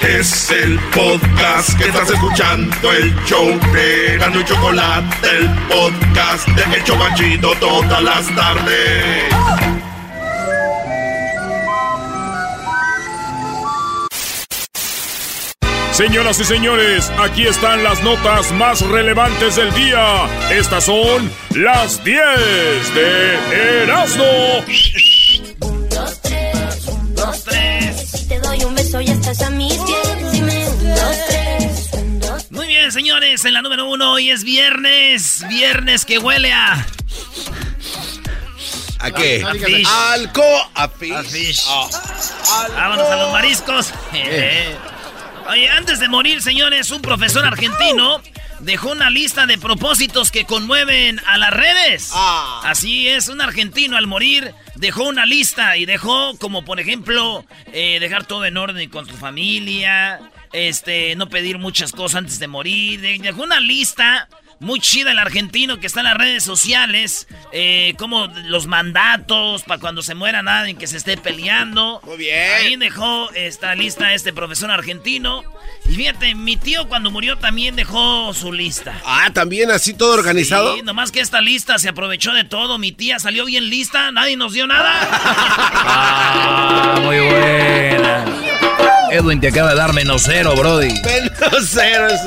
Es el podcast que estás escuchando, el show de Gano y Chocolate, el podcast de El Chocachito todas las tardes. Señoras y señores, aquí están las notas más relevantes del día. Estas son las 10 de Erasmo. Un, dos, tres, un, dos, tres. Si te doy un beso y estás a mis señores, en la número uno hoy es viernes. Viernes que huele a. ¿A qué? A fish. Alco, a fish. A fish. Ah. Vámonos a los mariscos. Eh. Oye, antes de morir, señores, un profesor argentino dejó una lista de propósitos que conmueven a las redes. Ah. Así es, un argentino al morir dejó una lista y dejó como por ejemplo eh, dejar todo en orden con tu familia, este, no pedir muchas cosas antes de morir, de- dejó una lista muy chida el argentino que está en las redes sociales, eh, como los mandatos para cuando se muera nadie que se esté peleando. Muy bien. Ahí dejó esta lista este profesor argentino. Y fíjate, mi tío cuando murió también dejó su lista. Ah, también así todo organizado. Sí, nomás que esta lista se aprovechó de todo. Mi tía salió bien lista, nadie nos dio nada. Ah, muy buena. Edwin te acaba de dar menos cero, Brody. Menos cero. es-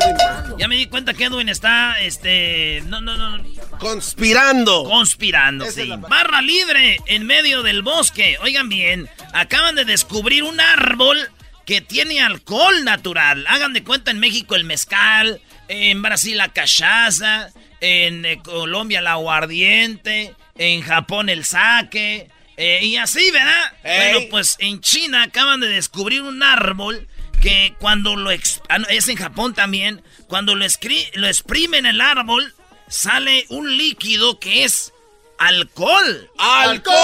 ya me di cuenta que Edwin está, este, no, no, no, Conspirando. conspirando, Esa es sí. la- Barra libre en medio del bosque. Oigan bien, acaban de descubrir un árbol que tiene alcohol natural. Hagan de cuenta en México el mezcal, en Brasil la cachaza, en eh, Colombia la aguardiente, en Japón el sake, eh, y así, ¿verdad? Bueno, pues en China acaban de descubrir un árbol que cuando lo... ah, no, es en Japón también. Cuando lo, lo exprimen el árbol, sale un líquido que es alcohol. ¡Alcohol!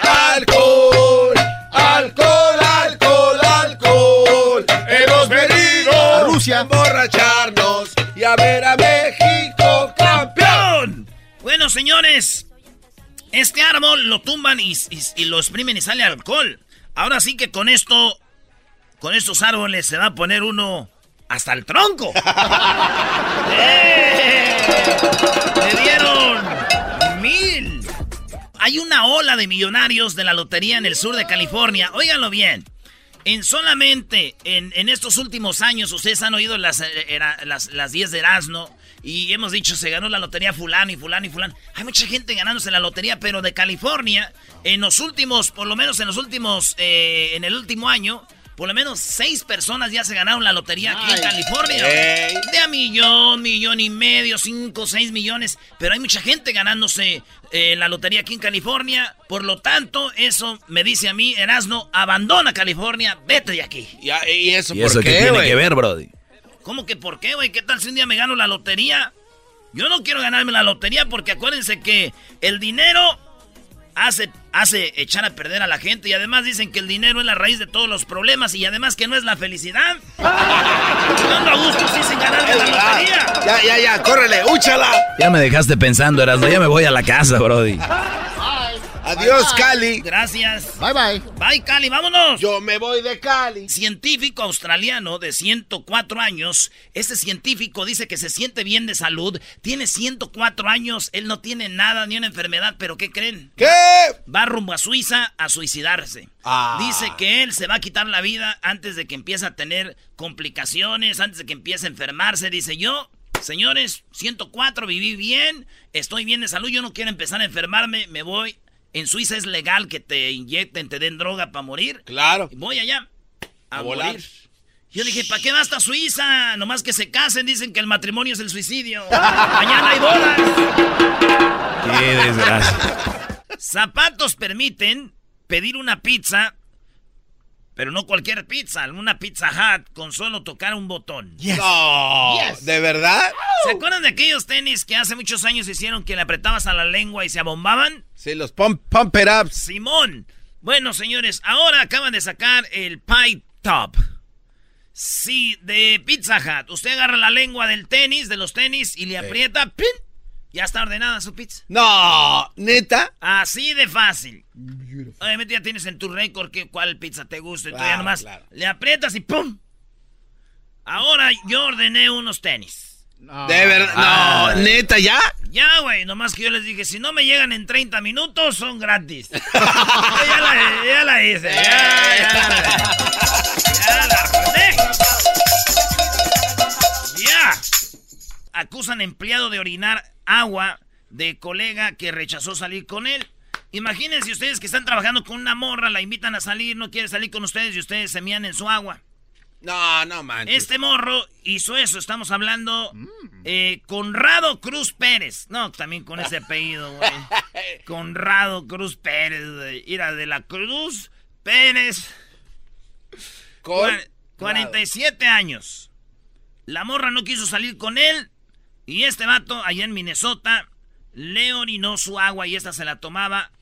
¡Alcohol! ¡Alcohol! ¡Alcohol! ¡Alcohol! Hemos venido a Rusia a emborracharnos y a ver a México campeón. Bueno, señores, este árbol lo tumban y, y- y lo exprimen y sale alcohol. Ahora sí que con esto, con estos árboles se va a poner uno hasta el tronco. ¡Eh! ¡Le dieron mil! Hay una ola de millonarios de la lotería en el sur de California. Óiganlo bien. En solamente en, en estos últimos años, ustedes han oído las, eh, era- las, las 10 de Erasmo y hemos dicho se ganó la lotería fulano y fulano y fulano. Hay mucha gente ganándose la lotería, pero de California, en los últimos, por lo menos en los últimos, eh, en el último año, por lo menos seis personas ya se ganaron la lotería aquí en California. De a millón, millón y medio, cinco, seis millones. Pero hay mucha gente ganándose eh, la lotería aquí en California. Por lo tanto, eso me dice a mí, Erasno, abandona California, vete de aquí. ¿Y, y eso ¿Y por eso qué, qué, tiene que ver, Brody? ¿Cómo que por qué, güey? ¿Qué tal si un día me gano la lotería? Yo no quiero ganarme la lotería porque acuérdense que el dinero hace, hace echar a perder a la gente y además dicen que el dinero es la raíz de todos los problemas y además que no es la felicidad. Ando a gusto sí sin ganarme la lotería. Ya, ya, ya, córrele, úchala. Ya me dejaste pensando, Erasmo. Ya me voy a la casa, Brody. Adiós, Bye, bye. Cali. Gracias. Bye, bye. Bye, Cali, vámonos. Yo me voy de Cali. Científico australiano de 104 años. Este científico dice que se siente bien de salud. Tiene 104 años. Él no tiene nada ni una enfermedad, pero ¿qué creen? ¿Qué? Va rumbo a Suiza a suicidarse. Ah. Dice que él se va a quitar la vida antes de que empiece a tener complicaciones, antes de que empiece a enfermarse. Dice yo, señores, 104, viví bien, estoy bien de salud, yo no quiero empezar a enfermarme, me voy. En Suiza es legal que te inyecten, te den droga para morir. Claro. Y voy allá a, A volar. morir. Yo dije, ¿para qué va hasta Suiza? Nomás que se casen, dicen que el matrimonio es el suicidio. Mañana hay bodas. Qué desgracia. Zapatos permiten pedir una pizza, pero no cualquier pizza, una Pizza Hut con solo tocar un botón. No, ¿de verdad? ¿Se acuerdan de aquellos tenis que hace muchos años hicieron que le apretabas a la lengua y se abombaban? Sí, los pump, pump it ups. Simón. Bueno, señores, ahora acaban de sacar el Pie Top. Sí, de Pizza Hut. Usted agarra la lengua del tenis, de los tenis, y le aprieta, ¡pin! Ya está ordenada su pizza. No, neta. Así de fácil. Obviamente ya tienes en tu récord que cuál pizza te gusta y tú ya Claro, nomás claro. le aprietas y ¡pum! Ahora yo ordené unos tenis. De verdad. No, neta, ¿ya? Ya, güey, nomás que yo les dije, si no me llegan en 30 minutos, son gratis. ya, la, ya la hice, ya, ya la Ya la ordené. Ya. Acusan empleado de orinar agua de colega que rechazó salir con él. Imagínense ustedes que están trabajando con una morra, la invitan a salir, no quiere salir con ustedes y ustedes se mían en su agua. No, no manches. Este morro hizo eso, estamos hablando eh, Conrado Cruz Pérez. No, también con ese apellido, güey. Conrado Cruz Pérez, güey. Ira de la Cruz Pérez. Con- Cua- 47 años. La morra no quiso salir con él. Y este vato, allá en Minnesota, le orinó su agua y esta se la tomaba.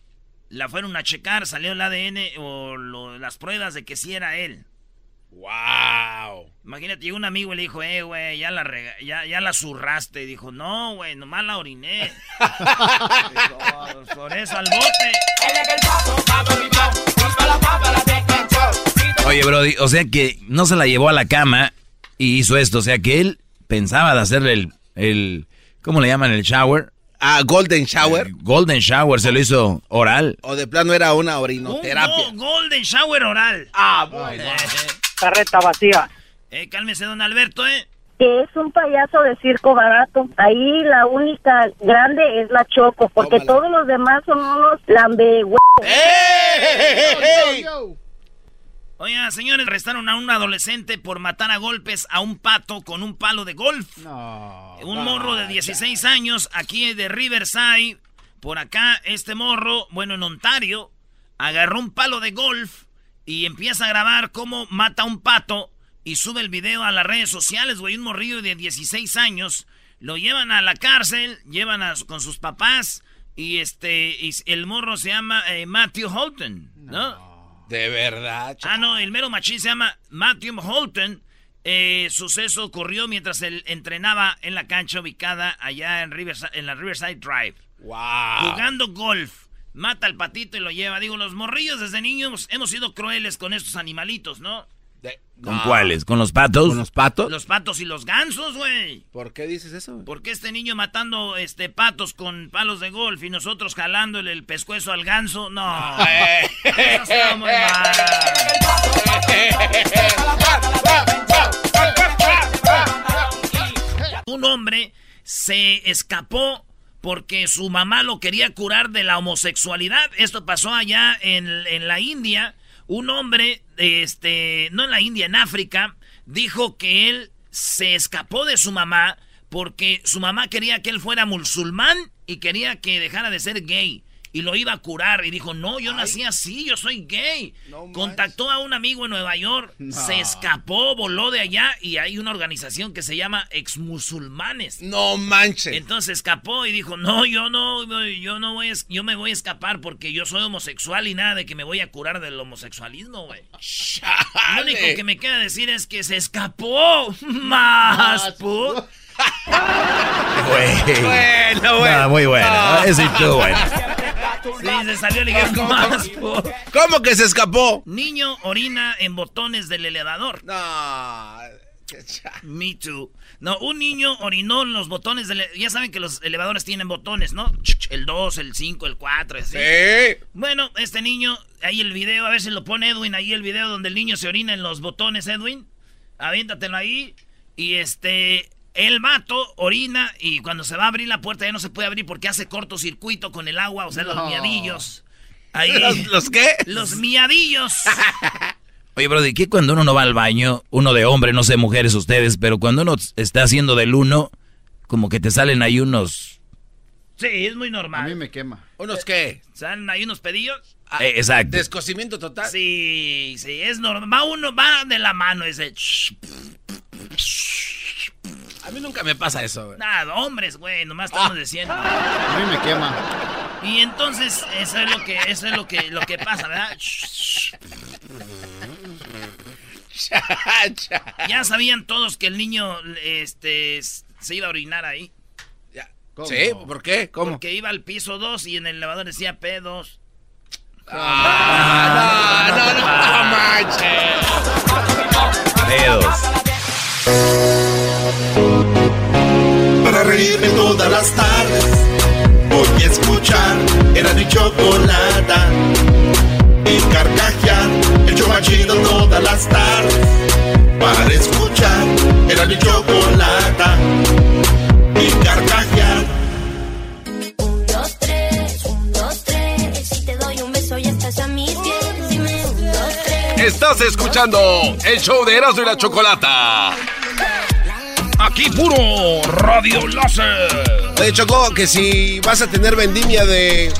La fueron a checar, salió el ADN o lo- las pruebas de que sí era él. Wow. Imagínate, llegó un amigo y le dijo, eh, güey, ya la, rega- ya, ya la zurraste. dijo, no, güey, nomás la oriné. Dijo, por eso al bote. Oye, Brody, o sea que no se la llevó a la cama y hizo esto. O sea que él pensaba de hacerle el, el ¿cómo le llaman? El shower. Ah, Golden Shower. El golden shower, se lo hizo oral. O de plano era una Un orinoterapia. go- golden shower oral. Ah, bueno. Carreta vacía. Eh, cálmese, don Alberto, ¿eh? Que es un payaso de circo barato. Ahí la única grande es la Choco, porque Tómala. todos los demás son unos lambe ¡Ey! Oiga, señores, arrestaron a un adolescente por matar a golpes a un pato con un palo de golf. un morro de 16 años aquí de Riverside. Por acá, este morro, bueno, en Ontario, agarró un palo de golf y empieza a grabar cómo mata a un pato y sube el video a las redes sociales, güey. Un morrillo de 16 años. Lo llevan a la cárcel, llevan a, con sus papás y este, y el morro se llama eh, Matthew Holton, ¿no? De verdad. ch- Ah, no, el mero machín se llama Matthew Holton. Eh, suceso ocurrió mientras él entrenaba en la cancha ubicada allá en, Riverside- en la Riverside Drive. Wow. Jugando golf. Mata al patito y lo lleva. Digo, los morrillos desde niños hemos sido crueles con estos animalitos, ¿no? De- ¿Con No. cuáles? ¿Con los patos? ¿Con los patos? Los patos y los gansos, güey. ¿Por qué dices eso? ¿Por qué este niño matando este patos con palos de golf y nosotros jalándole el pescuezo al ganso? No. Eso está muy mal. Un hombre se escapó porque su mamá lo quería curar de la homosexualidad. Esto pasó allá en, en la India. Un hombre, este, no en la India, en África, dijo que él se escapó de su mamá porque su mamá quería que él fuera musulmán y quería que dejara de ser gay. Y lo iba a curar. Y dijo, no, yo nací así, yo soy gay. No. Contactó a un amigo en Nueva York, se escapó, voló de allá y hay una organización que se llama Exmusulmanes. No manches. Entonces escapó y dijo, no, yo no, yo no voy yo me voy a escapar porque yo soy homosexual y nada de que me voy a curar del homosexualismo, güey. Lo único que me queda decir es que se escapó. Más, put. Güey. Bueno, bueno. No, muy bueno. No. Ese estuvo bueno. Sí, se salió ligero ¿Cómo, más. cómo? ¿Cómo que se escapó? Niño orina en botones del elevador. No. Me too. No, un niño orinó en los botones del... Ya saben que los elevadores tienen botones, ¿no? El 2, el 5, el 4, así. Sí. Bueno, este niño, ahí el video, a ver si lo pone Edwin, ahí el video donde el niño se orina en los botones, Edwin. Aviéntatelo ahí. Y este, el vato orina y cuando se va a abrir la puerta ya no se puede abrir porque hace cortocircuito con el agua, o sea, los miadillos. Ahí. ¿Los- los qué? Los miadillos. Oye, Brody, ¿qué cuando uno no va al baño, uno de hombre, no sé, mujeres ustedes, pero cuando uno está haciendo del uno, como que te salen ahí unos... Sí, es muy normal. A mí me quema. ¿Unos qué? ¿Salen ahí unos pedillos? Eh, exacto. ¿Descocimiento total? Sí, sí, es normal. Va uno, va de la mano ese. A mí nunca me pasa eso, güey. Nada, hombres, güey, nomás estamos ah. diciendo. A mí me quema. Y entonces, eso es lo que, eso es lo que, lo que pasa, ¿verdad? ya sabían todos que el niño este, se iba a orinar ahí. ¿Cómo? Sí, ¿por qué? ¿Cómo? Porque iba al piso 2 y en el elevador decía P2. Ah, no, no, no, no, no, no, no, no, no. P2. Reírme todas las tardes Voy a escuchar Era mi chocolata Y carcajear El show más chido todas las tardes Para escuchar Era mi chocolata Y carcajear Un, dos, tres, un, dos, tres. Si te doy un beso ya estás a mis pies. Dime un, dos, tres. Estás escuchando el show de Erasmo y la Chocolata. Aquí puro Radio Láser. Oye, Choco, que si vas a tener vendimia de...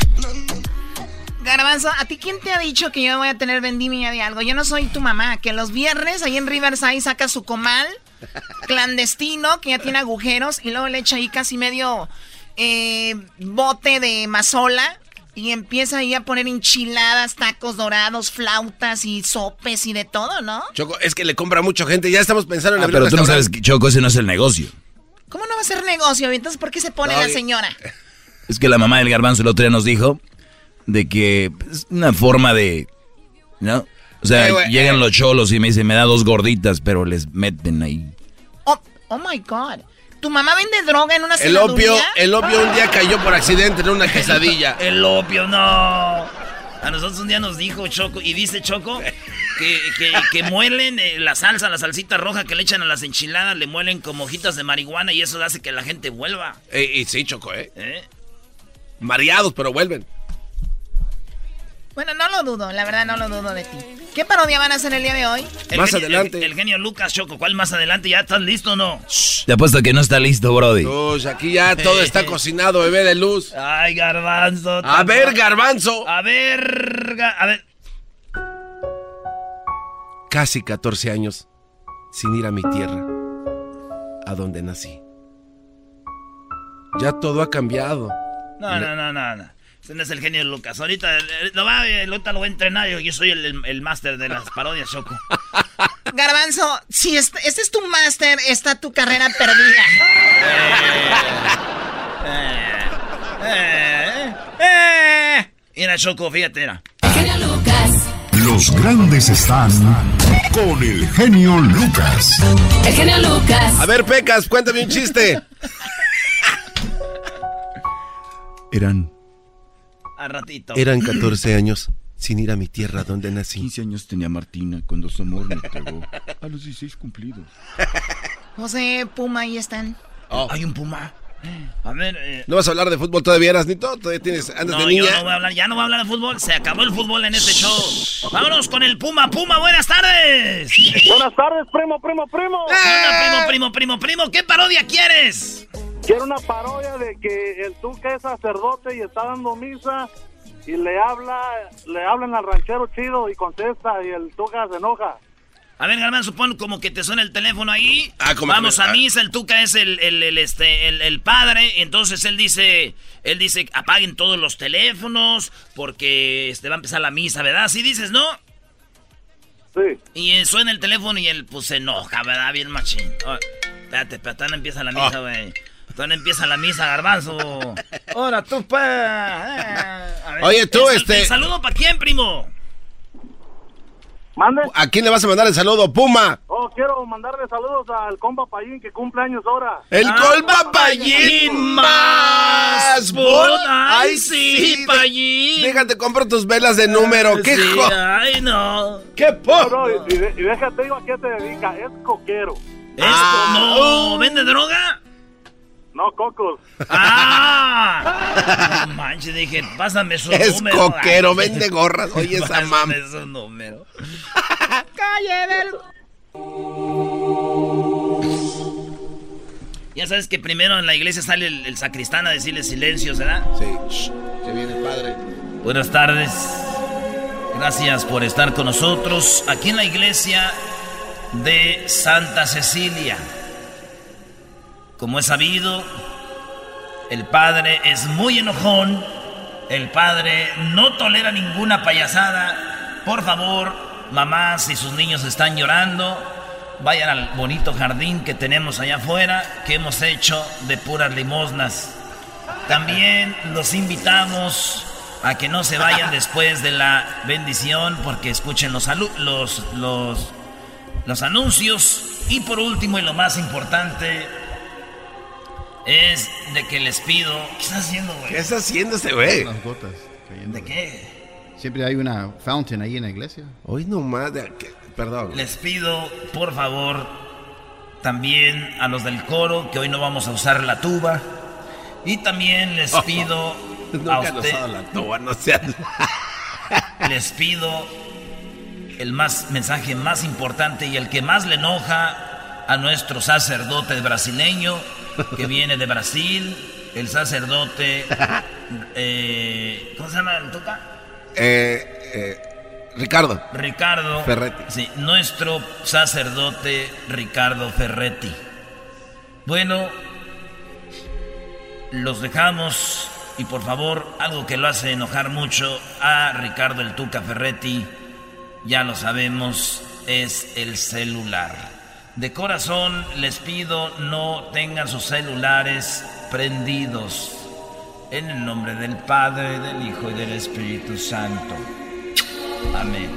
Garbanzo, ¿a ti quién te ha dicho que yo voy a tener vendimia de algo? Yo no soy tu mamá, que los viernes ahí en Riverside saca su comal clandestino que ya tiene agujeros y luego le echa ahí casi medio eh, bote de mazola y empieza ahí a poner enchiladas, tacos dorados, flautas y sopes y de todo, ¿no? Choco, es que le compra mucha gente. Ya estamos pensando en Ah, abrir pero un tú no sabes, que, Choco, ese no es el negocio. ¿Cómo no va a ser negocio? Entonces, ¿por qué se pone No, la señora? Es que la mamá del garbanzo el otro día nos dijo de que es una forma de... ¿No? O sea, Eh, llegan eh. los cholos y me dicen, me da dos gorditas, pero les meten ahí. Oh, oh my God. ¿Tu mamá vende droga en una El opio, el opio un día cayó por accidente en una quesadilla. El opio, no. A nosotros un día nos dijo Choco, y dice Choco, que, que, que muelen eh, la salsa, la salsita roja que le echan a las enchiladas, le muelen como hojitas de marihuana y eso hace que la gente vuelva. Eh, y sí, Choco, ¿eh? ¿eh? Mareados, pero vuelven. Bueno, no lo dudo, la verdad no lo dudo de ti. ¿Qué parodia van a hacer el día de hoy? El Más genio- adelante. El, el genio Lucas, Choco, ¿cuál más adelante? ¿Ya estás listo o no? Te apuesto que no está listo, Brody. Uy, aquí ya todo está cocinado, bebé de luz. Ay, garbanzo. A ver, garbanzo. A ver, a ver. Casi 14 años sin ir a mi tierra, a donde nací. Ya todo ha cambiado. No, no, no, no, no. No es el genio Lucas. Ahorita eh, lo, va, eh, ahorita lo voy a entrenar. Yo, yo soy el, el, el máster de las parodias, Choco. Garbanzo, si este, este es tu máster, está tu carrera perdida. Eh, eh. Mira, Choco, fíjate, era. Los grandes están con el genio Lucas. El genio Lucas. A ver, Pecas, cuéntame un chiste. Eran, Al ratito. eran 14 años sin ir a mi tierra donde nací. 15 años tenía Martina cuando su amor me entregó. A los 16 cumplidos. José, Puma, ahí están. Oh. Hay un puma. A ver, eh, ¿No vas a hablar de fútbol todavía, Erasnito? ¿Todavía tienes, andas no, de yo niña? no voy a hablar, ya no voy a hablar de fútbol. Se acabó el fútbol en este show. Vámonos con el Puma. Puma, buenas tardes. Buenas tardes, primo, primo, primo. ¿Qué onda, primo, primo, primo, primo? ¿Qué parodia quieres? Quiero una parodia de que el Tuca es sacerdote y está dando misa y le habla, le hablan al ranchero chido y contesta y el Tuca se enoja. A ver, Galván, supone como que te suena el teléfono ahí. Ah, como Vamos que- a ah. misa, el Tuca es el, el, el, este, el, el padre. Entonces él dice, él dice, apaguen todos los teléfonos porque este, va a empezar la misa, ¿verdad? Así dices, ¿no? Sí. Y eh, suena el teléfono y él pues se enoja, ¿verdad? Bien machín. Oh, espérate, pero no empieza la misa, güey. Todavía no empieza la misa, garbanzo. Ahora tú, pues. eh. Ver. Oye, tú, El- este- el saludo para quién, primo? ¿Mande? ¿A quién le vas a mandar el saludo, Puma? Oh, quiero mandarle saludos al compa Payín que cumple años ahora. El Ah, colpa Payín más. Bol- Ay, Ay, sí, Payín. Déjate, compro tus velas de número. ¿Qué Sí, jo- Ay, no. ¿Qué No, po? no, y, déjate digo a qué se dedica, es coquero. Esto Ah, no. uh. ¿Vende droga? No, cocos. ¡Ah! No manches, dije, pásame su Es número. coquero, Ay, vende gorras. Oye, esa pásame mam. su número. Ya sabes que primero en la iglesia sale el, el sacristán a decirle silencio, ¿verdad? Sí, shh, se viene el padre. Buenas tardes. Gracias por estar con nosotros aquí en la iglesia de Santa Cecilia. Como es sabido, el padre es muy enojón. El padre no tolera ninguna payasada. Por favor, mamás, si sus niños están llorando, vayan al bonito jardín que tenemos allá afuera, que hemos hecho de puras limosnas. También los invitamos a que no se vayan después de la bendición porque escuchen los, los, los, los anuncios. Y por último y lo más importante es de que les pido... ¿Qué estás haciendo, güey? ¿Qué está haciendo ese güey? Las gotas cayendo. ¿De qué? Siempre hay una fountain ahí en la iglesia. Hoy nomás, de, perdón. Les pido, por favor, también a los del coro que hoy no vamos a usar la tuba. Y también les pido a Nunca han usted... usado la tuba, no seas... les pido el más mensaje más importante y el que más le enoja a nuestro sacerdote brasileño que viene de Brasil, el sacerdote eh, ¿cómo se llama el toca? Eh, eh, Ricardo. Ricardo Ferretti. Sí, nuestro sacerdote Ricardo Ferretti. Bueno, los dejamos y por favor, algo que lo hace enojar mucho a Ricardo el Tuca Ferretti, ya lo sabemos, es el celular. De corazón les pido no tengan sus celulares prendidos. En el nombre del Padre, del Hijo y del Espíritu Santo. Amén.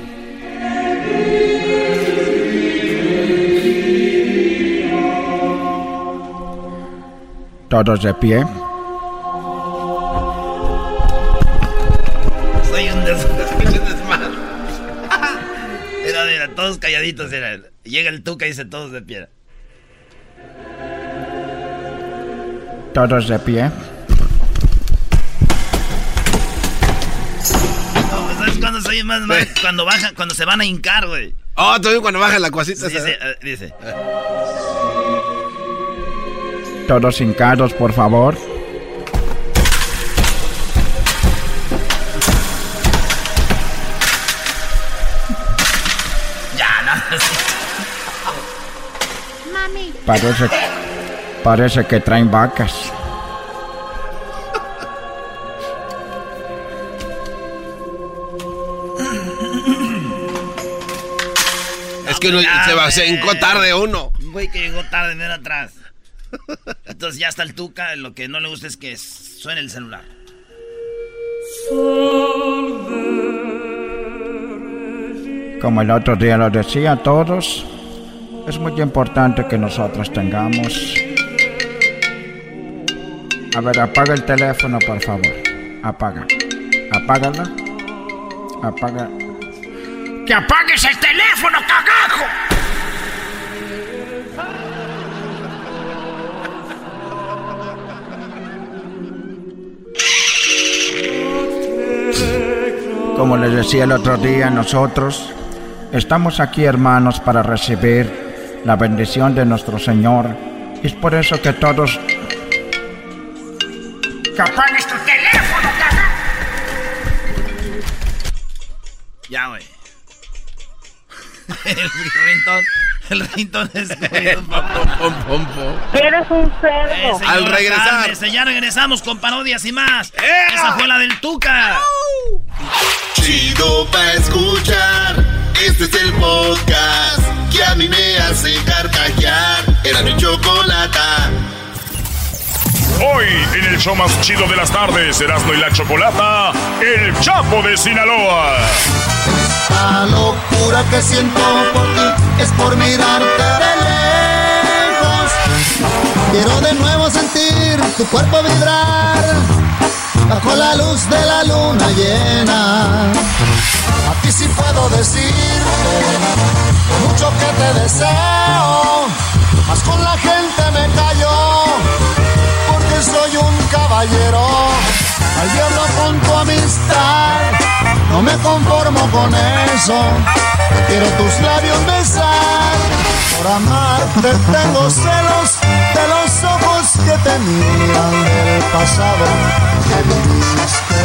Todos de pie. Soy un des... desmadre. Mira, mira, todos calladitos. Mira. Llega el tuca y dice todos de pie. Todos de pie. No, ¿Sabes cuándo se oye más mal? Cuando bajan, cuando se van a hincar, güey. Oh, también cuando baja la Dice, ¿eh? eh, dice. Todos hincados, por favor. Parece, parece que traen vacas. Es que uno se va, güey. se hincó tarde uno. Un güey que llegó tarde, ven atrás. Entonces ya está el tuca. Lo que no le gusta es que suene el celular. Como el otro día lo decía a todos, es muy importante que nosotros tengamos... A ver, apaga el teléfono, por favor. Apaga. Apágala. Apaga. ¡Que apagues el teléfono, cagajo! Como les decía el otro día, nosotros estamos aquí, hermanos, para recibir la bendición de nuestro Señor. Es por eso que todos ¡Que apagues tu teléfono, cagajo! Ya, güey. el rintón. El rintón es Eres un cerdo. Eh, señora, cálmese, ya regresamos con parodias y más. Esa fue la del Tuca. Chido pa' escuchar. Este es el podcast que a mí me hace carcajear. Era mi chocolata. Hoy, en el show más chido de las tardes, Erasmo y la Chocolata, El Chapo de Sinaloa. La locura que siento por ti es por mirarte de lejos. Quiero de nuevo sentir tu cuerpo vibrar bajo la luz de la luna llena. Sí puedo decirte mucho que te deseo, mas con la gente me callo porque soy un caballero. Al diablo con tu amistad, no me conformo con eso. Quiero tus labios besar, por amarte tengo celos de los ojos que te miran del pasado que viviste.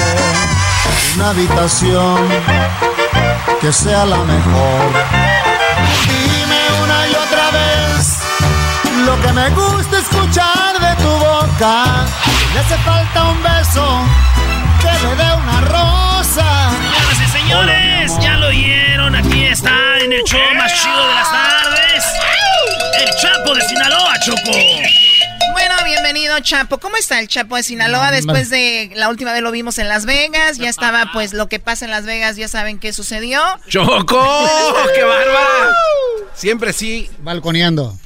Una habitación que sea la mejor. Dime una y otra vez lo que me gusta escuchar de tu boca. Me hace falta un beso que me dé una rosa. Señoras y señores, ya lo oyeron. Aquí está en el show más chido de las tardes. El Chapo de Sinaloa, Choco. Chapo. ¿Cómo está el Chapo de Sinaloa? Después de la última vez lo vimos en Las Vegas, ya estaba pues lo que pasa en Las Vegas, ya saben qué sucedió. ¡Choco! ¡Qué bárbara! Siempre sí. Balconeando.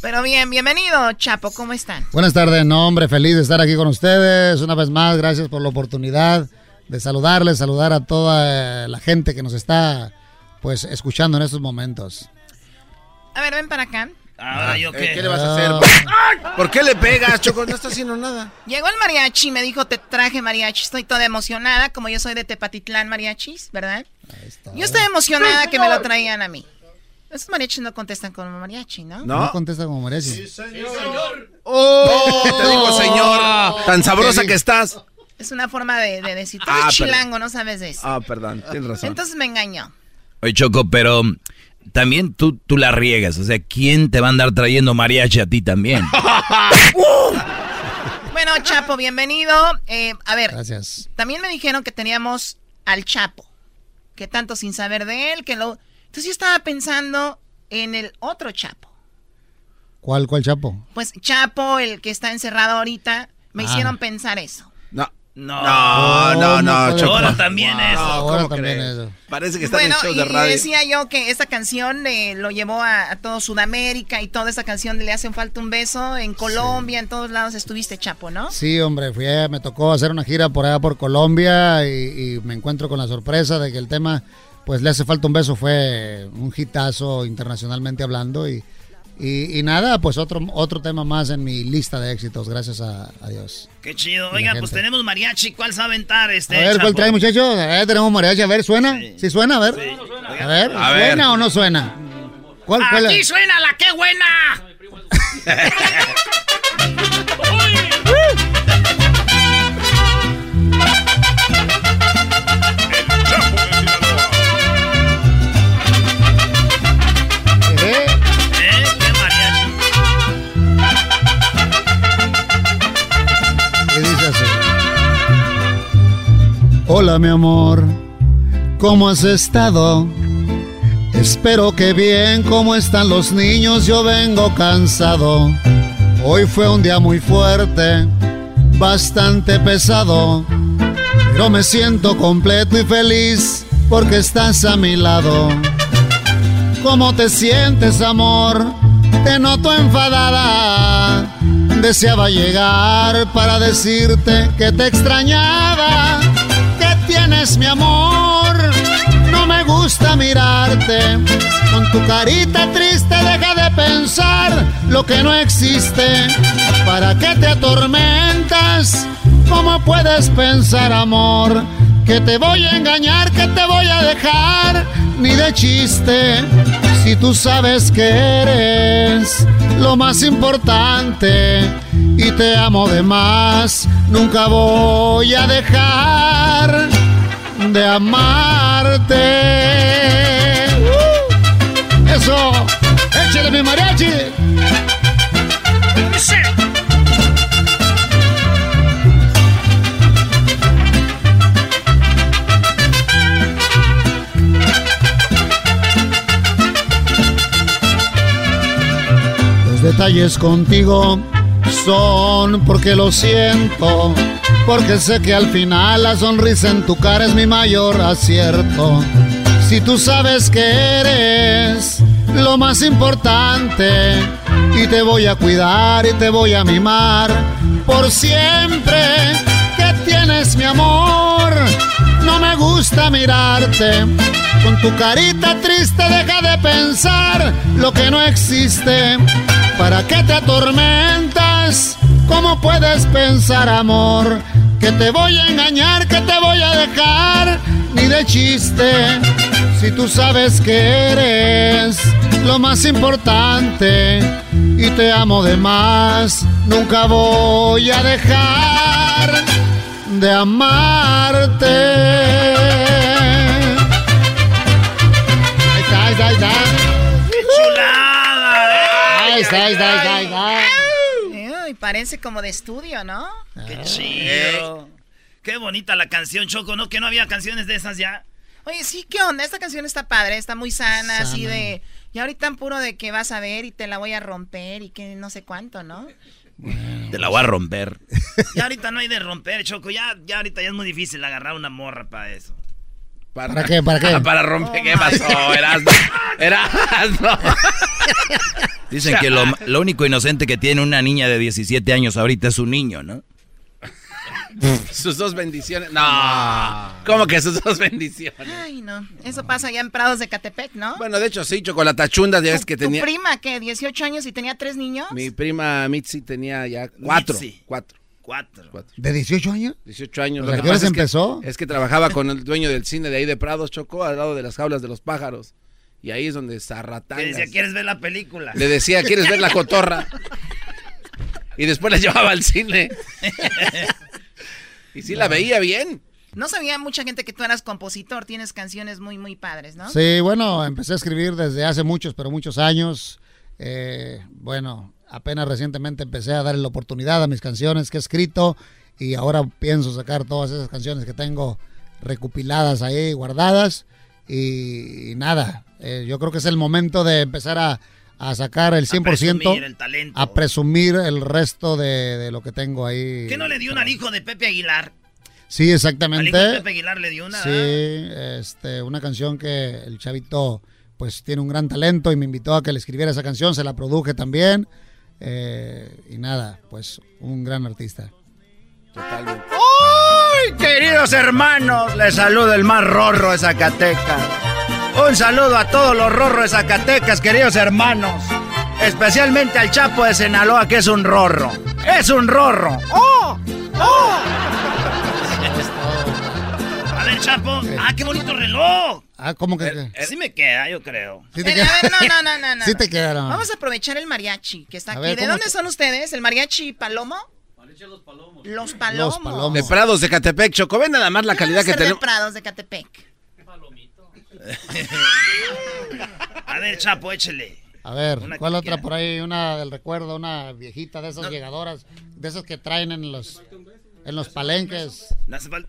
Pero bien, bienvenido Chapo, ¿cómo están? Buenas tardes, no hombre, feliz de estar aquí con ustedes. Una vez más, gracias por la oportunidad de saludarles, saludar a toda eh, la gente que nos está pues escuchando en estos momentos. A ver, ven para acá. Ahora yo Eh, qué. ¿Qué le vas a hacer? ¿Por qué le pegas, Choco? No está haciendo nada. Llegó el mariachi, me dijo, te traje mariachi. Estoy toda emocionada, como yo soy de Tepatitlán mariachis, ¿verdad? Yo estoy emocionada que me lo traían a mí. Esos mariachis no contestan como mariachi, ¿no? No, contesta como mariachi. ¡Oh! Te digo, señor. Tan sabrosa que estás. Es una forma de, de decir, tú Ah, eres perdón. chilango, no sabes de eso. Ah, perdón, tienes razón. Entonces me engañó. Oye, Choco, pero también tú, tú la riegas. O sea, ¿quién te va a andar trayendo mariachi a ti también? Bueno, Chapo, bienvenido. Eh, a ver, Gracias. también me dijeron que teníamos al Chapo. Que tanto sin saber de él, que lo... Entonces yo estaba pensando en el otro Chapo. ¿Cuál, cuál chapo? Pues Chapo, el que está encerrado ahorita, me Ah. hicieron pensar eso. No. No. No, no, no, ¿Cómo Choco. Ahora también eso. Ahora ¿Cómo también crees? eso. Parece que está Bueno, en el show y, de radio. decía yo que esta canción eh, lo llevó a, a todo Sudamérica y toda esa canción de Le hacen falta un beso en Colombia, en todos lados estuviste Chapo, ¿no? Sí, hombre, fui a- me tocó hacer una gira por allá por Colombia y, y me encuentro con la sorpresa de que el tema, pues le hace falta un beso, fue un hitazo internacionalmente hablando y, y, y nada, pues otro, otro tema más en mi lista de éxitos, gracias a, a Dios. Qué chido. Oiga, pues tenemos mariachi. ¿Cuál sabe aventar este? A ver, ¿cuál trae, muchachos? A ver, tenemos mariachi, a ver, ¿suena? ¿Sí, suena? A ver. A ver, A ver. ¿suena o no suena? ¿Cuál, cuál Aquí suena la que buena. Hola, mi amor, ¿cómo has estado? Espero que bien, ¿cómo están los niños? Yo vengo cansado. Hoy fue un día muy fuerte, bastante pesado, pero me siento completo y feliz porque estás a mi lado. ¿Cómo te sientes, amor? Te noto enfadada. Deseaba llegar para decirte que te extrañaba. ¿Qué tienes, mi amor? No me gusta mirarte. Con tu carita triste deja de pensar lo que no existe. ¿Para qué te atormentas? ¿Cómo puedes pensar, amor? Que te voy a engañar, que te voy a dejar, ni de chiste. Si tú sabes que eres lo más importante y te amo de más, nunca voy a dejar de amarte. ¡Uh! Eso, échale mi mariachi. Los detalles contigo Son porque lo siento, porque sé que al final la sonrisa en tu cara es mi mayor acierto. Si tú sabes que eres lo más importante y te voy a cuidar y te voy a mimar por siempre que tienes mi amor. No me gusta mirarte con tu carita triste, deja de pensar lo que no existe. ¿Para qué te atormentas? ¿Cómo puedes pensar, amor? Que te voy a engañar, que te voy a dejar, ni de chiste. Si tú sabes que eres lo más importante y te amo de más, nunca voy a dejar de amarte. Ahí está, ahí está, ahí está. ¡Qué chulada! eh! Ahí está, ahí está, ahí está, ahí está. Uy, parece como de estudio, ¿no? ¡Qué chido! Qué bonita la canción, Choco, ¿no? Que no había canciones de esas ya. Oye, sí, ¿qué onda? Esta canción está padre, está muy sana, así de... Y ahorita en puro de que vas a ver y te la voy a romper y que no sé cuánto, ¿no? Te la voy a romper. Ya ahorita no hay de romper, Choco. Ya, ya ahorita ya es muy difícil agarrar una morra para eso. ¿Para qué? ¿Para qué? para romper, ¿qué pasó? Erasmo. Erasmo. Dicen que lo, lo único inocente que tiene una niña de 17 años ahorita es un niño, ¿no? Sus dos bendiciones. No. ¿Cómo que sus dos bendiciones? Ay, no. Eso pasa allá en Prados de Catepec, ¿no? Bueno, de hecho, sí, chocolatachunda, ya ves que ¿Tu tenía. prima que 18 años y tenía tres niños? Mi prima Mitzi tenía ya cuatro. Mitzi. Cuatro. Cuatro. ¿De 18 años? 18 años. ¿a que qué que- empezó? Es que trabajaba con el dueño del cine de ahí de Prados, Chocó, al lado de las jaulas de los pájaros. Y ahí es donde Que zarratangas. decía, ¿quieres ver la película? Le decía, ¿quieres ver la cotorra? Y después la llevaba al cine. Y sí la veía bien. No sabía mucha gente que tú eras compositor, tienes canciones muy, muy padres, ¿no? Sí, bueno, empecé a escribir desde hace muchos, pero muchos años. Eh, bueno, apenas recientemente empecé a darle la oportunidad a mis canciones que he escrito y ahora pienso sacar todas esas canciones que tengo recopiladas ahí, guardadas. Y, y nada, eh, yo creo que es el momento de empezar a, a sacar el 100%, presumir el talento. a presumir el resto de, de lo que tengo ahí. ¿Qué no le dio una al hijo de Pepe Aguilar? Sí, Al hijo de exactamente. Pepe Aguilar le dio una. Sí, este, una canción que el chavito pues tiene un gran talento y me invitó a que le escribiera esa canción, se la produje también. Eh, y nada, pues un gran artista. Totalmente. ¡Uy, queridos hermanos! Les saluda el más rorro de Zacatecas. Un saludo a todos los rorros de Zacatecas, queridos hermanos. Especialmente al Chapo de Sinaloa, que es un rorro. ¡Es un rorro! ¡Oh! ¡Oh! Chapo. Ah, qué bonito reloj. Ah, ¿cómo que? Sí me queda, yo creo. Sí te Eh, a ver, no, no, no, no, no. Sí te quedaron. Vamos a aprovechar el mariachi que está A aquí. ver, ¿De ¿cómo dónde te- son ustedes? ¿El mariachi Palomo? Los Palomos. De Prados de Catepec, Choco. Ven nada más la calidad que Ser de tenemos. Prados de Catepec. A ver, Chapo, échele. A ver, Una ¿cuál otra quiera. por ahí? Una del recuerdo, una viejita de esas llegadoras, de esas que traen en los en los palenques.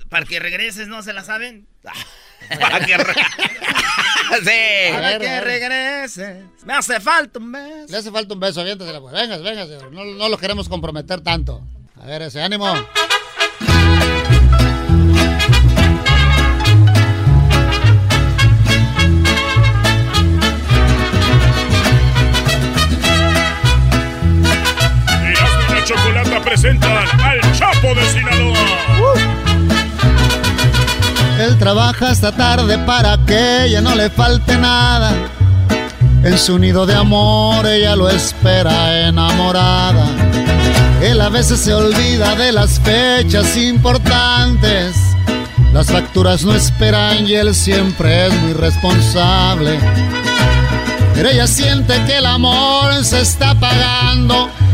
Para que regreses, ¿no se la saben? Para que re- sí. Para regreses. Me hace falta un beso. Le hace falta un beso, aviéntasela, pues. Venga, venga, no, no lo queremos comprometer tanto. A ver, ese ánimo. Chocolata presentan al Chapo de Sinaloa. Él trabaja hasta tarde para que ella no le falte nada. En su nido de amor ella lo espera enamorada. Él a veces se olvida de las fechas importantes. Las facturas no esperan y él siempre es muy responsable. Pero ella siente que el amor se está apagando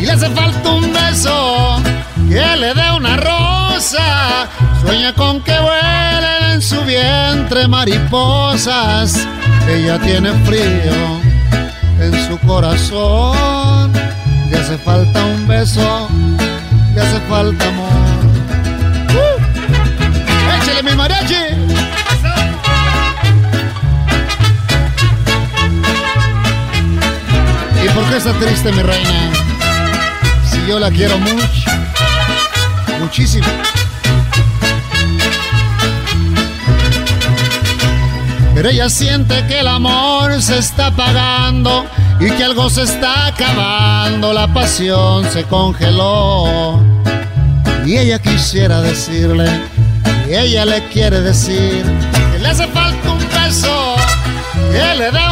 Y le hace falta un beso que le dé una rosa. Sueña con que vuelen en su vientre mariposas. Ella tiene frío en su corazón. Le hace falta un beso, le hace falta amor. ¡Uh! ¡Échale mi mariachi! ¿Y por qué está triste mi reina? Yo la quiero mucho, muchísimo. Pero ella siente que el amor se está apagando y que algo se está acabando, la pasión se congeló. Y ella quisiera decirle, y ella le quiere decir, que le hace falta un beso, que le rosa,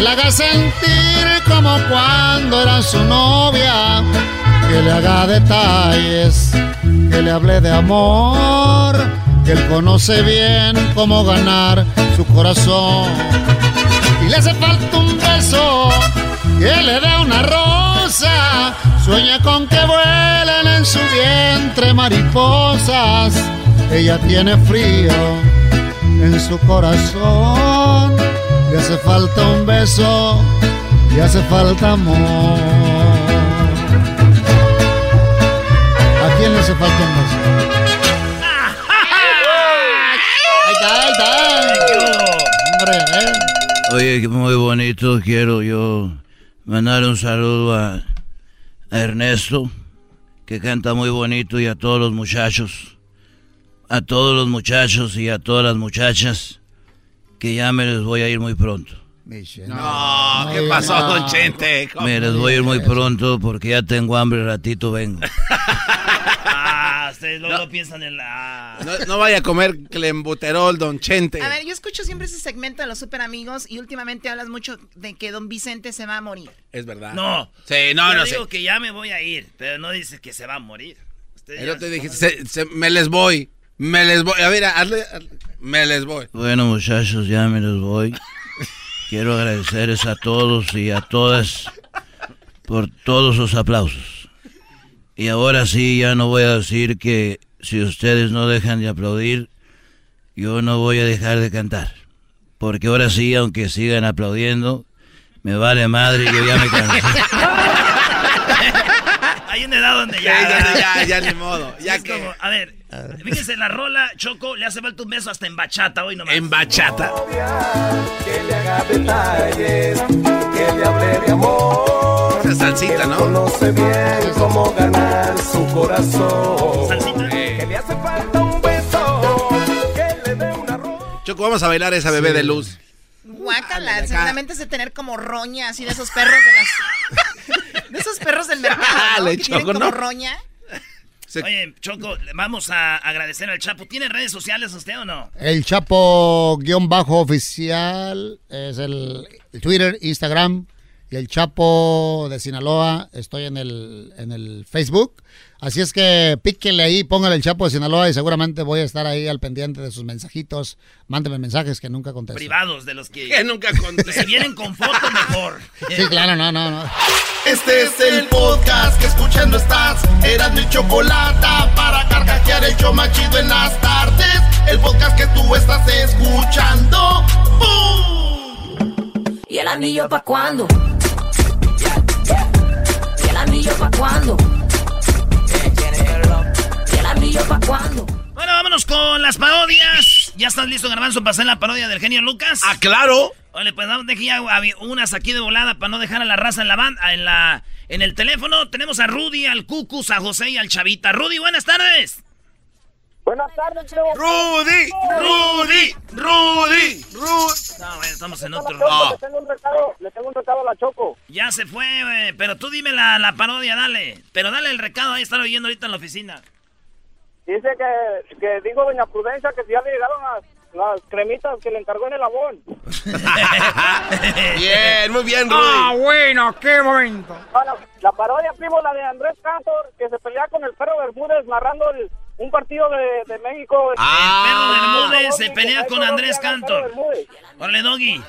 que le haga sentir como cuando era su novia, que le haga detalles, que le hable de amor, que él conoce bien cómo ganar su corazón. Y le hace falta un beso, que le dé una rosa, sueña con que vuelen en su vientre mariposas. Ella tiene frío en su corazón, le hace falta un beso, le hace falta amor. ¿A quién le hace falta un beso? Ahí está, ahí está. Hombre, eh. Oye, que muy bonito. Quiero yo mandar un saludo a, a Ernesto, que canta muy bonito, y a todos los muchachos. A todos los muchachos y a todas las muchachas, que ya me les voy a ir muy pronto. No, ¿qué pasó, don Chente? Me les voy a ir muy pronto porque ya tengo hambre, ratito vengo. Ah, ustedes luego piensan en la... No, no vaya a comer clembuterol, don Chente. A ver, yo escucho siempre ese segmento de los super amigos y últimamente hablas mucho de que don Vicente se va a morir. Es verdad. No. Sí, no, Yo no digo sé. que ya me voy a ir, pero no dices que se va a morir. Ustedes otro se dije, se- me les voy. Me les voy. A ver, hazle, hazle- me les voy. Bueno, muchachos, ya me les voy. Quiero agradecerles a todos y a todas por todos sus aplausos. Y ahora sí, ya no voy a decir que si ustedes no dejan de aplaudir, yo no voy a dejar de cantar. Porque ahora sí, aunque sigan aplaudiendo, me vale madre, yo ya me cansé. Hay una edad donde Sí, ya... ya, ya, ya, ni modo. Ya Es que. como, a ver, fíjense, la rola, Choco, le hace falta un beso hasta en bachata hoy nomás. En bachata. Que le haga detalles, que le hable de amor. Esa salsita, ¿no? Conoce bien cómo ganar su corazón. Que le hace falta un beso, que le dé una rosa. Choco, vamos a bailar esa bebé de luz. Guácala, seguramente es de tener como roña, así de esos perros de las... de esos perros del mercado, ¿no? Que tienen Choco, como no. roña. Oye, Choco, le vamos a agradecer al Chapo. ¿Tiene redes sociales usted o no? El Chapo guion bajo oficial es el, el Twitter, Instagram y el Chapo de Sinaloa. Estoy en el, en el Facebook. Así es que píquenle ahí, póngale el Chapo de Sinaloa y seguramente voy a estar ahí al pendiente de sus mensajitos. Mándeme mensajes que nunca contesto. Privados de los que... Que nunca conté. Si vienen con foto, mejor. Sí, claro, no, no, no. Este es el podcast que escuchando estás. Eran mi chocolate para carcajear el show más chido en las tardes. El podcast que tú estás escuchando. ¡Bum! ¿Y el anillo pa' cuándo? ¿Y el anillo pa' cuándo? ¿Y el anillo pa' cuándo? Bueno, vámonos con las parodias. ¿Ya estás listo, Garbanzo, para hacer la parodia del genio Lucas? Ah, claro. Oye, pues vamos, deje ya unas aquí de volada para no dejar a la raza en la banda, en la, en el teléfono. Tenemos a Rudy, al Cucus, a José y al Chavita. Rudy, buenas tardes. Buenas tardes, Rudy, Rudy, Rudy, Rudy. No, bueno, estamos en otro. Le tengo un recado, le tengo un recado a la Choco. Ya se fue, güey, pero tú dime la, la parodia, dale. Pero dale el recado, ahí están oyendo ahorita en la oficina. Dice que, que dijo Doña Prudencia que si ya le llegaron las, las cremitas que le encargó en el abón. Bien, muy bien, Rudy. Ah, bueno, qué momento. Ah, la, parodia, primo, la de Andrés Cantor, que se pelea con el perro Bermúdez narrando el- un partido de, de México. Perro Bermúdez se pelea con Andrés Cantor. Órale, Doggy.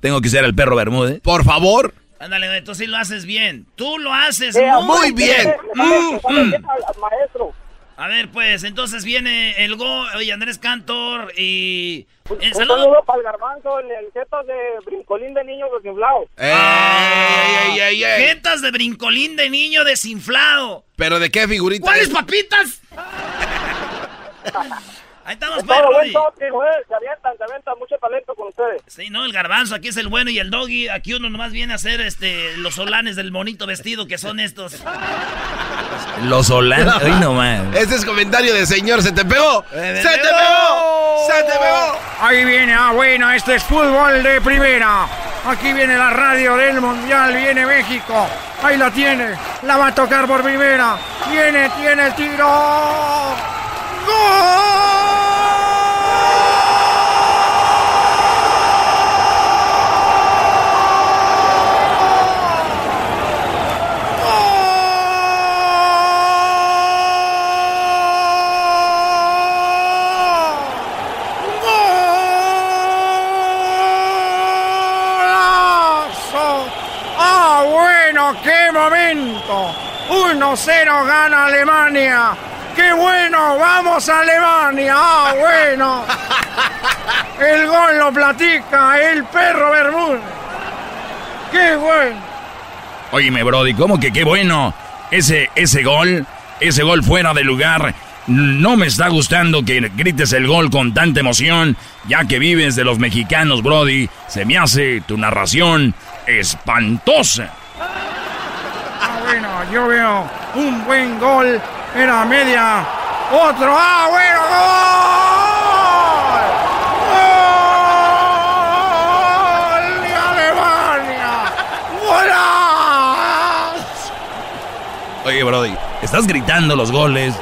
Tengo que ser el perro Bermúdez. Por favor. Ándale, entonces sí lo haces bien. Tú lo haces Eh, muy, muy bien. Mm, Mm. mm. Maestro. A ver, pues, entonces viene el Go, oye, Andrés Cantor y... Un, eh, un saludo. saludo para el garbanzo el jeto de brincolín de niño desinflado. ¡Ey, ey, ey! Jetas de brincolín de niño desinflado. ¿Pero de qué figurita? ¿Cuáles es? papitas? Ahí estamos, Es pues, güey. Se avientan, se avientan mucho talento con ustedes. Sí, no, el garbanzo, aquí es el bueno y el doggy. Aquí uno nomás viene a hacer este los solanes del monito vestido que son estos. Los holandes. Ay, no man. Este es comentario de señor, ¿se te pegó? Eh, ¡Se te pegó! ¡Se te pegó! Ahí viene, ah, bueno, este es fútbol de primera. Aquí viene la radio del Mundial, viene México. Ahí la tiene, la va a tocar por primera. Viene, tiene el tiro. ¡Golazo! ¡Ah, bueno, qué momento! 1-0 gana Alemania. ¡Qué bueno! ¡Vamos a Alemania! ¡Ah, bueno! El gol lo platica el perro Bermúdez. ¡Qué bueno! Óyeme, Brody, ¿cómo que qué bueno? Ese, ese gol, ese gol fuera de lugar. No me está gustando que grites el gol con tanta emoción, ya que vives de los mexicanos, Brody. Se me hace tu narración espantosa. Yo veo un buen gol en la media. Otro, ah, bueno, gol. ¡Gol de Alemania! ¡Golazo! Oye, Brody, estás gritando los goles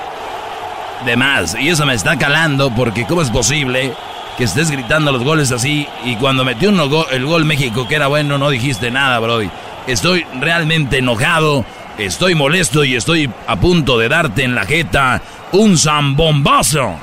de más. Y eso me está calando porque ¿cómo es posible que estés gritando los goles así y cuando metió el gol México que era bueno no dijiste nada, Brody? Estoy realmente enojado, estoy molesto y estoy a punto de darte en la jeta un zambombazo.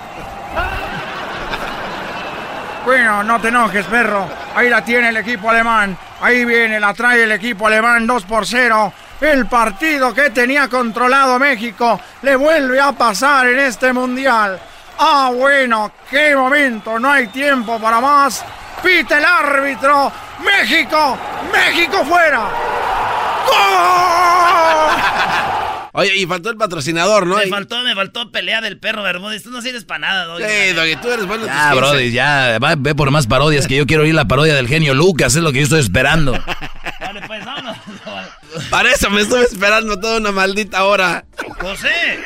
Bueno, no te enojes, perro. Ahí la tiene el equipo alemán. Ahí viene, la trae el equipo alemán 2 por 0. El partido que tenía controlado México le vuelve a pasar en este mundial. Ah, bueno, qué momento. No hay tiempo para más. Pita el árbitro. México, México fuera. Oye, y faltó el patrocinador, ¿no? Me faltó, me faltó pelea del perro Bermúdez. Tú no sirves para nada, Doggy. Sí, Doggy, tú eres bueno. Ya, 15. Brody, ya. Va, ve por más parodias que yo quiero oír la parodia del genio Lucas. Es lo que yo estoy esperando. Vale, pues vámonos. Para eso me estuve esperando toda una maldita hora. José,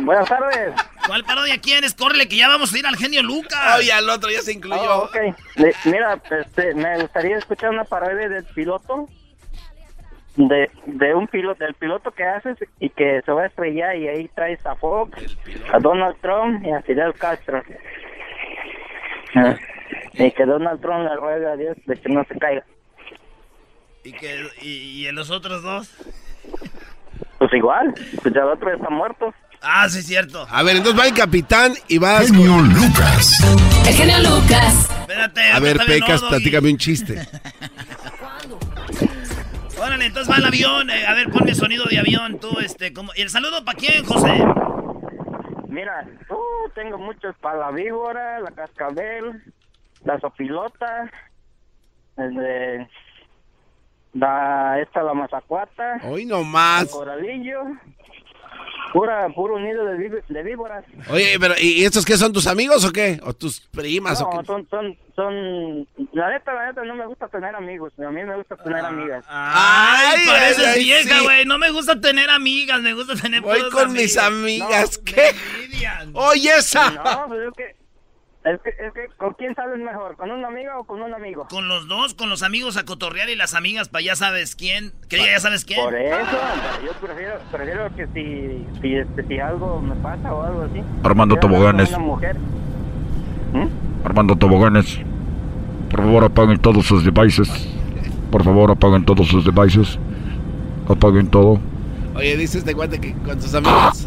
buenas tardes. ¿cuál parodia quieres? Córrele, que ya vamos a ir al genio Lucas. Oye, al otro ya se incluyó. Oh. Le- mira, este, me gustaría escuchar una parodia del piloto. De, de un piloto, del piloto que haces y que se va a estrellar y ahí traes a Fox, a Donald Trump y a Fidel Castro. Ah, Y que Donald Trump le ruega a Dios de que no se caiga. ¿Y, que, y, y en los otros dos? Pues igual, pues ya el otro está muerto. Ah, sí, es cierto. A ver, entonces va el capitán y vas Genio Lucas. El genio Lucas. Espérate. A ver, Pecas, no, platícame un chiste. Órale, entonces va el avión. eh, a ver, ponme sonido de avión, tú, este, como... ¿Y el saludo para quién, José? Mira, uh, tengo muchos para la víbora, la cascabel, la sopilota, el de la esta la mazacuata, Hoy nomás. el coralillo, pura puro nido de, de víboras. Oye, pero ¿y estos qué son tus amigos o qué? ¿O tus primas o No, qué? son, son, son, la neta, la neta, no me gusta tener amigos, a mí me gusta tener amigas. Ay, Ay, pareces ay, vieja, sí. güey. No me gusta tener amigas, me gusta tener Voy con mis amigas. No, ¿Qué? Oye, esa. No, pues es que, es que, es que, ¿con quién sales mejor? ¿Con una amiga o con un amigo? Con los dos, con los amigos a cotorrear y las amigas para ya sabes quién. Que ya sabes quién. Por eso, yo prefiero, prefiero que si, si, este, si algo me pasa o algo así. Armando Toboganes. Una mujer. Armando Toboganes. Por favor, apaguen todos sus devices. Por favor, apaguen todos sus devices. Apaguen todo. Oye, dice este guante que con sus amigas.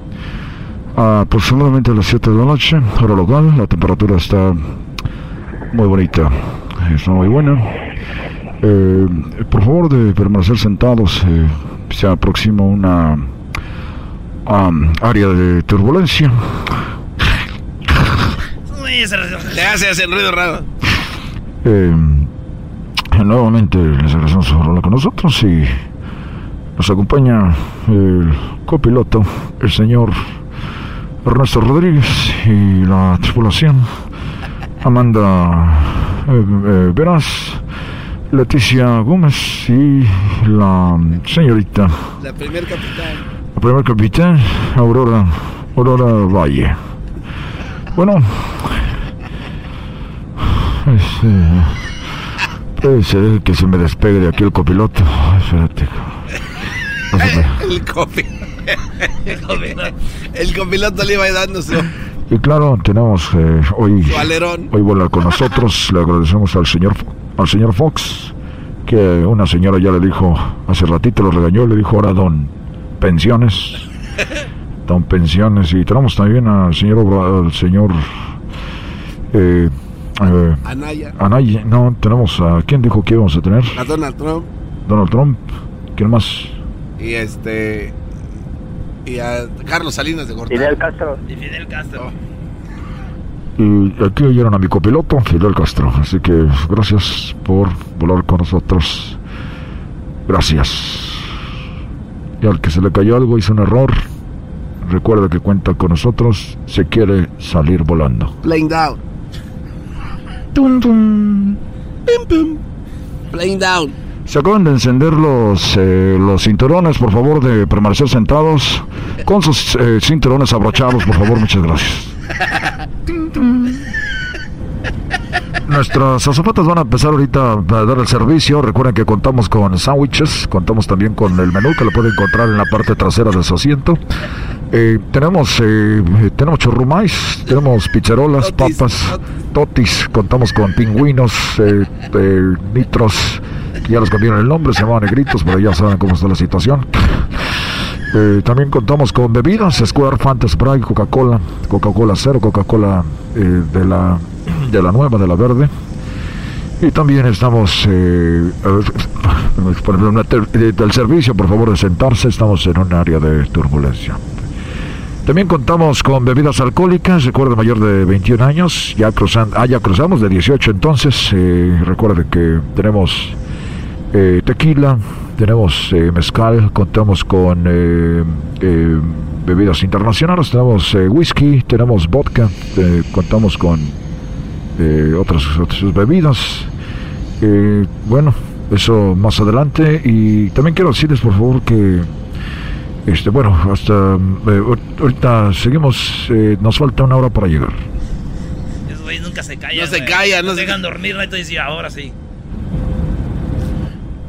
aproximadamente a las 7 de la noche, hora local. La temperatura está muy bonita, está muy buena. Eh, por favor de permanecer sentados, eh, se aproxima una um, área de turbulencia. Le hace, hace el ruido raro. Eh, nuevamente les agradecemos por hablar con nosotros y nos acompaña el copiloto, el señor Ernesto Rodríguez y la tripulación Amanda eh, eh, Veras, Leticia Gómez y la señorita, La primer capitán. la primer capitán, Aurora, Aurora Valle. Bueno, este, puede ser que se me despegue de aquí el copiloto. Espérate. El copi. El copiloto. El copiloto le iba dando su. Y claro, tenemos eh, hoy, hoy vuela con nosotros. Le agradecemos al señor, al señor Fox, que una señora ya le dijo, hace ratito lo regañó, le dijo ahora don pensiones. Don pensiones. Y tenemos también al señor, al señor eh, eh, Anaya. Anaya. No, tenemos a, ¿quién dijo que íbamos a tener? A Donald Trump. Donald Trump. ¿Quién más? Y este. Y a Carlos Salinas de Gortari. Fidel Castro. Y Fidel Castro. Y aquí oyeron a mi copiloto, Fidel Castro. Así que gracias por volar con nosotros. Gracias. Y al que se le cayó algo, hizo un error. Recuerda que cuenta con nosotros. Se quiere salir volando. Playing down. Tum, tum. Pim, pim. Playing down. Se acaban de encender los, eh, los cinturones, por favor, de permanecer sentados. Con sus eh, cinturones abrochados, por favor, muchas gracias. Nuestras azafatas van a empezar ahorita a dar el servicio. Recuerden que contamos con sándwiches, contamos también con el menú que lo pueden encontrar en la parte trasera de su asiento. Eh, tenemos eh, tenemos churrumais, tenemos pizzerolas, papas, totis, contamos con pingüinos, eh, eh, nitros, ya les cambiaron el nombre, se llamaban negritos, pero ya saben cómo está la situación. Eh, también contamos con bebidas, Square, Fanta, Sprite, Coca-Cola, Coca-Cola cero, Coca-Cola eh, de la de la nueva, de la verde. Y también estamos eh, del servicio, por favor de sentarse, estamos en un área de turbulencia. También contamos con bebidas alcohólicas, recuerde mayor de 21 años, ya, cruzan, ah, ya cruzamos de 18 entonces, eh, recuerde que tenemos eh, tequila, tenemos eh, mezcal, contamos con eh, eh, bebidas internacionales, tenemos eh, whisky, tenemos vodka, eh, contamos con eh, otras, otras bebidas. Eh, bueno, eso más adelante. Y también quiero decirles, por favor, que este, bueno, hasta eh, ahor- ahorita seguimos, eh, nos falta una hora para llegar. Esos güeyes nunca se callan. No se callan, no Nos se dejan dormir, ¿no? Ahora sí.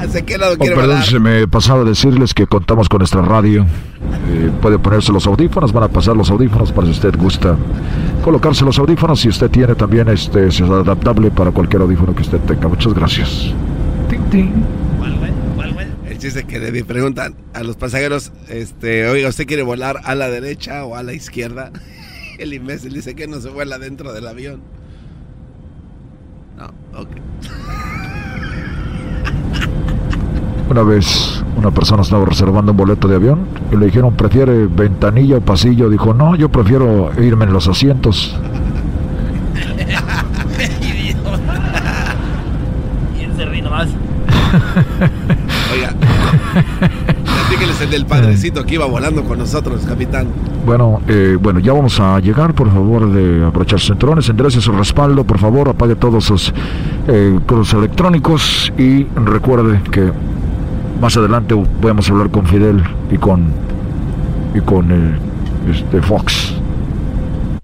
¿Hacia qué lado Oh, perdón, volar? se me pasaba decirles que contamos con nuestra radio. Eh, puede ponerse los audífonos, van a pasar los audífonos para si usted gusta colocarse los audífonos. Si usted tiene también este, es adaptable para cualquier audífono que usted tenga. Muchas gracias. El chiste que le preguntan a los pasajeros, este, oiga, ¿usted quiere volar a la derecha o a la izquierda? El imbécil dice que no se vuela dentro del avión. Una vez una persona estaba reservando un boleto de avión y le dijeron, ¿prefiere ventanilla o pasillo? Dijo, no, yo prefiero irme en los asientos. ¿Quién se ríe nomás? Oiga, platíqueles el del padrecito que iba volando con nosotros, capitán. Bueno, eh, bueno, ya vamos a llegar, por favor, de aprovechar sus cinturones, enderece su respaldo, por favor, apague todos sus eh, electrónicos y recuerde que más adelante podemos hablar con Fidel y con y con eh, este Fox.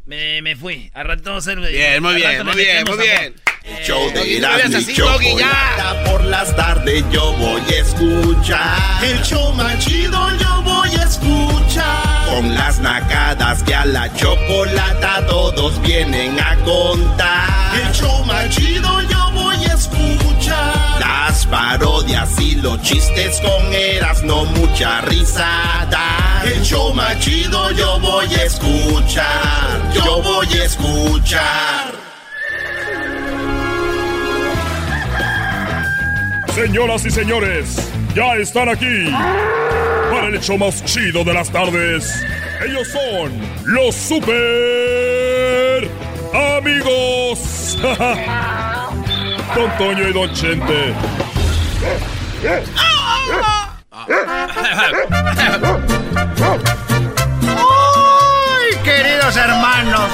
Me, me fui. Al rato vamos a hacer. Bien, muy bien, rato muy bien, muy a- bien. El show de Erasmo y. Chocolata por las tardes yo voy a escuchar. El show más chido yo voy a escuchar. Con las nacadas que a la chocolata todos vienen a contar. El show más chido yo parodias y los chistes con Erasmo mucha risada. El show más chido yo voy a escuchar. Yo voy a escuchar. Señoras y señores, ya están aquí para el hecho más chido de las tardes. Ellos son los super amigos. Don Toño y Don Chente. ¡Ay, queridos hermanos!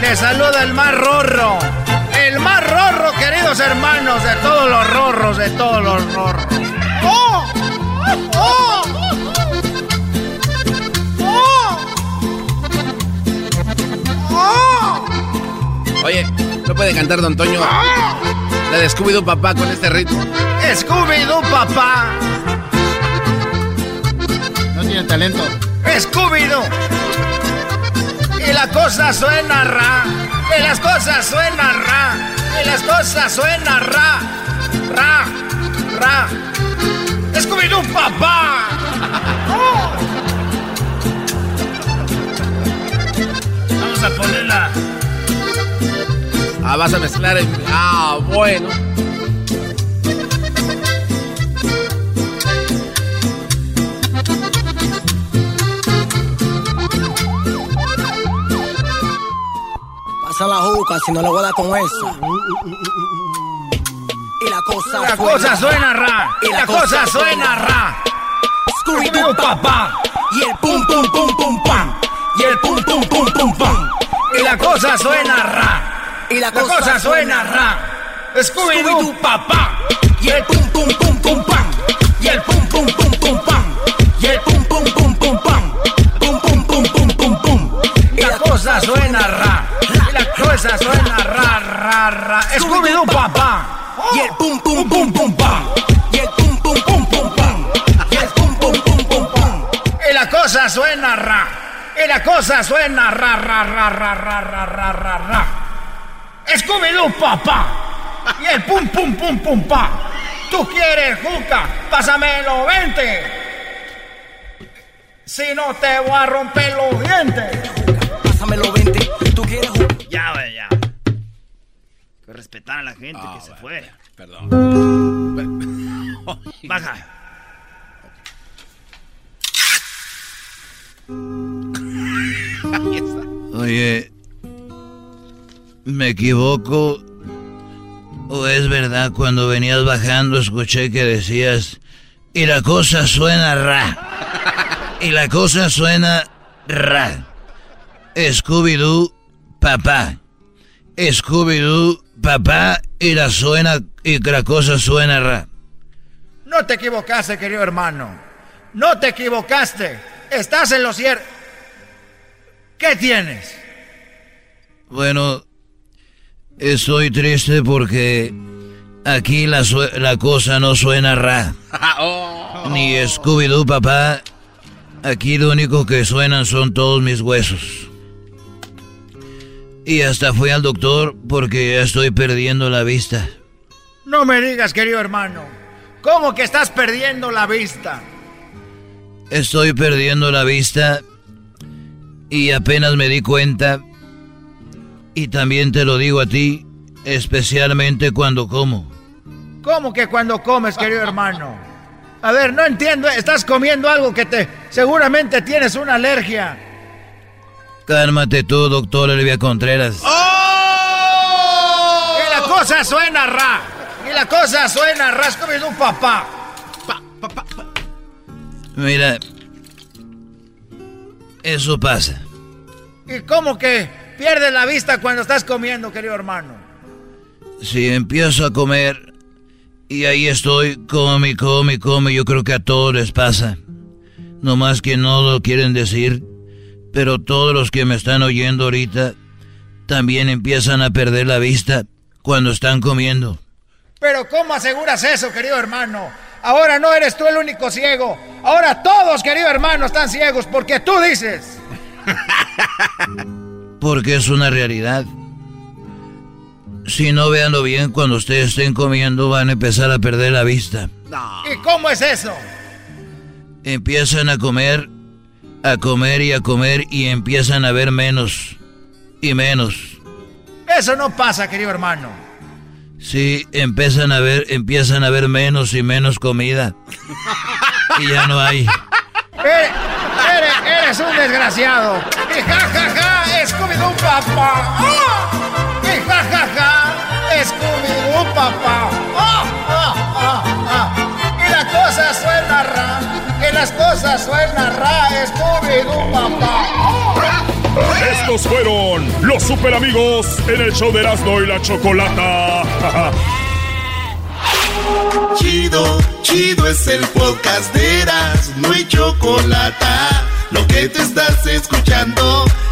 Les saluda el más rorro. El más rorro, queridos hermanos, de todos los rorros, de todos los rorros. ¡Oh! ¡Oh! ¡Oh! ¡Oh! Oye, ¿no puede cantar Don Toño? La de Scooby-Doo papá con este ritmo. ¡Scooby-Doo, papá! No tiene talento. ¡Scooby-Doo! Y la cosa suena ra. Y las cosas suenan ra. Y las cosas suenan ra. Ra. Ra. ¡Scooby-Doo, papá! ¡Oh! Vamos a ponerla. Ah, vas a mezclar el... Ah, bueno. Pasa la juca, si no le voy a dar con esa. Y la cosa La cosa suena ra. Y la cosa suena ra. Scooby-Doo, papá. Y el pum, pum, pum, pum, pam. Y el pum, pum, pum, pum, pam. Y la cosa suena ra y la, la cosa, cosa, suena ra. Scooby-Doo, papá. Y el pum, pum, pum, pum, pam. Y el pum, pum, pum, pum, pam. Y el pum, pum, pum, pum, pam. Pum, pum, pum, pum, pum, pum. Y la cosa suena ra. Y la cosa suena ra, ra, ra. Scooby-Doo, papá. Y el pum, pum, pum, pum, pam. Y el pum, pum, pum, pum, pam. Y el pum, pum, pum, pum, pam. Y la cosa suena ra. Y la cosa suena ra, ra, ra, ra, ra, ra, ra, ra. Scooby-Doo, papá. Y el pum, pum, pum, pum, pa. Tú quieres juca, pásamelo, vente. Si no te voy a romper los dientes. Pásamelo, vente. Tú quieres juca. Ya, güey, ya. Que respetar a la gente que se fue. Perdón. Baja. Ahí está. Oye, ¿me equivoco? ¿O es verdad cuando venías bajando escuché que decías, y la cosa suena ra? Y la cosa suena ra. Scooby-Doo, papá. Scooby-Doo, papá, y la suena, y la cosa suena ra. No te equivocaste, querido hermano. No te equivocaste. Estás en lo cierto. ¿Qué tienes? Bueno, estoy triste porque aquí la, la cosa no suena ra. Oh. Ni Scooby-Doo, papá. Aquí lo único que suenan son todos mis huesos. Y hasta fui al doctor porque ya estoy perdiendo la vista. No me digas, querido hermano. ¿Cómo que estás perdiendo la vista? Estoy perdiendo la vista y apenas me di cuenta. Y también te lo digo a ti, Especialmente cuando como. ¿Cómo que cuando comes, querido hermano? A ver, no entiendo. Estás comiendo algo que te... Seguramente tienes una alergia. Cálmate tú, doctor Olivia Contreras. ¡Oh! Y la cosa suena ra. Y la cosa suena ra. Es comiendo un papá. Mira, eso pasa. ¿Y cómo que pierdes la vista cuando estás comiendo, querido hermano? Si empiezo a comer y ahí estoy, come, come, come, yo creo que a todos les pasa. No más que no lo quieren decir, pero todos los que me están oyendo ahorita también empiezan a perder la vista cuando están comiendo. Pero ¿cómo aseguras eso, querido hermano? Ahora no eres tú el único ciego. Ahora todos, querido hermano, están ciegos porque tú dices. Porque es una realidad. Si no veanlo bien, cuando ustedes estén comiendo van a empezar a perder la vista. ¿Y cómo es eso? Empiezan a comer, a comer y a comer y empiezan a ver menos y menos. Eso no pasa, querido hermano. Sí, empiezan a ver, empiezan a ver menos y menos comida. y ya no hay. Eres, eres, eres un desgraciado. Ja, ja, ja, Scooby-Doo, papá. ¡Oh! Y ja, ja, ja, es Scooby-Doo, papá. ¡Oh! ¡Oh! ¡Oh! ¡Oh! Y la cosa suena ra. Y las cosas suenan ra. Scooby-Doo, papá. ¡Oh! Estos fueron los super amigos en el show de Erasmo y la Chocolata. Chido, chido es el podcast de Erasmo y Chocolata. Lo que te estás escuchando,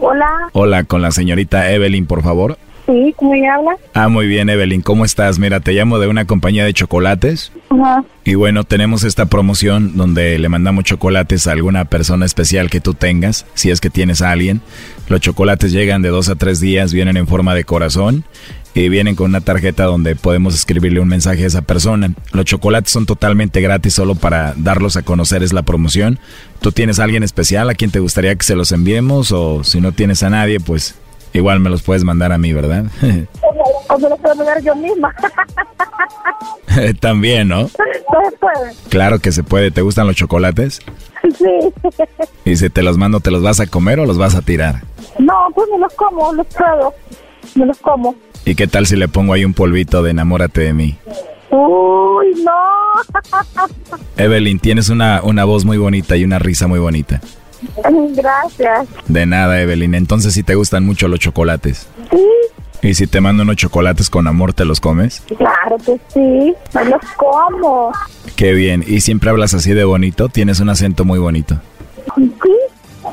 Hola, Hola, con la señorita Evelyn, por favor. sí, ¿cómo ella habla? Ah, muy bien, Evelyn, ¿cómo estás? Mira, te llamo de una compañía de chocolates. Ajá. Y bueno, tenemos esta promoción donde le mandamos chocolates a alguna persona especial que tú tengas, si es que tienes a alguien. Los chocolates llegan de dos a tres días, vienen en forma de corazón y vienen con una tarjeta donde podemos escribirle un mensaje a esa persona. Los chocolates son totalmente gratis, solo para darlos a conocer es la promoción. ¿Tú tienes a alguien especial a quien te gustaría que se los enviemos? O si no tienes a nadie, pues igual me los puedes mandar a mí, ¿verdad? O me lo puedo dar yo misma. También, ¿no? No se puede. Claro que se puede. ¿Te gustan los chocolates? Sí. Y si te los mando, ¿te los vas a comer o los vas a tirar? No, pues me los como, los pruebo. Me los como. ¿Y qué tal si le pongo ahí un polvito de enamórate de mí? Uy, no. Evelyn, tienes una, una voz muy bonita y una risa muy bonita. Gracias. De nada, Evelyn. Entonces sí te gustan mucho los chocolates. Sí, ¿Y si te mando unos chocolates con amor, te los comes? Claro que sí, me los como. Qué bien. ¿Y siempre hablas así de bonito? Tienes un acento muy bonito.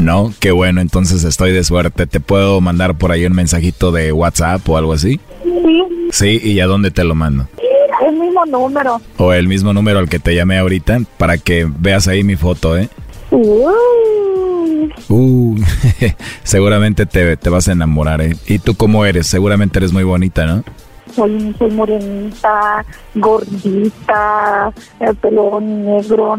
No, qué bueno, entonces estoy de suerte. ¿Te puedo mandar por ahí un mensajito de WhatsApp o algo así? sí, Sí, ¿y a dónde te lo mando? el mismo número. O el mismo número al que te llamé ahorita para que veas ahí mi foto, ¿eh? Uy, Uh, seguramente te, te vas a enamorar, ¿eh? ¿Y tú cómo eres? Seguramente eres muy bonita, ¿no? soy, soy morenita, gordita, el pelo negro.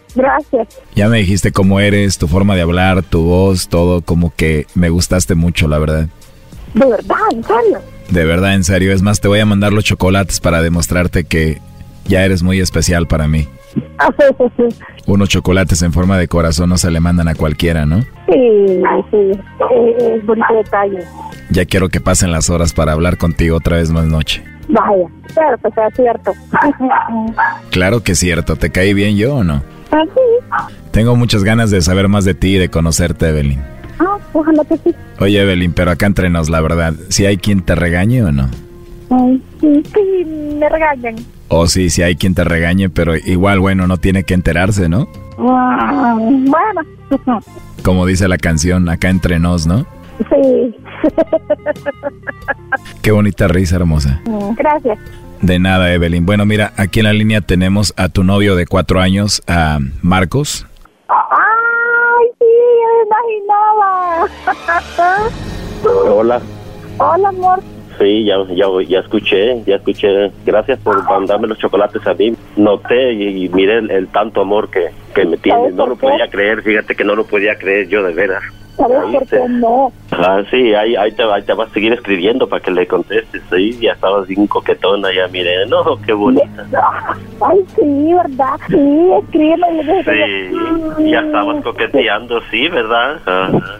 Gracias. Ya me dijiste cómo eres, tu forma de hablar, tu voz, todo, como que me gustaste mucho, la verdad. De verdad, en serio. De verdad, en serio. Es más, te voy a mandar los chocolates para demostrarte que ya eres muy especial para mí. Ah, sí, sí, sí. Unos chocolates en forma de corazón no se le mandan a cualquiera, ¿no? Sí, sí. Es bonito detalle. Ya quiero que pasen las horas para hablar contigo otra vez más noche. Vaya, claro, pues es cierto. Claro que es cierto, ¿te caí bien yo o no? Sí. Tengo muchas ganas de saber más de ti y de conocerte, Evelyn. Ah, ojalá que sí. Oye, Evelyn, pero acá entre nos, la verdad, si hay quien te regañe o no. Ay, sí, sí, me regañan. O sí, si hay quien te regañe, pero igual, bueno, no tiene que enterarse, ¿no? Ah, bueno, Como dice la canción, acá entre nos, ¿no? sí. Qué bonita risa, hermosa. Gracias. De nada, Evelyn. Bueno, mira, aquí en la línea tenemos a tu novio de cuatro años, a Marcos. Ay, sí, me imaginaba. Hola. Hola, amor. Sí, ya, ya, ya escuché, ya escuché. Gracias por mandarme los chocolates a mí. Noté y, y miré el, el tanto amor que, que me tienes. No lo podía creer, fíjate que no lo podía creer yo de veras. ¿Sabes por qué no? Ah, sí, ahí, ahí, te, ahí te vas a seguir escribiendo para que le contestes. Sí, ya estabas bien coquetona, ya miré. No, qué bonita. Ay, sí, ¿verdad? Sí, escríbeme. Sí, ya estabas coqueteando, sí, ¿verdad? Ajá.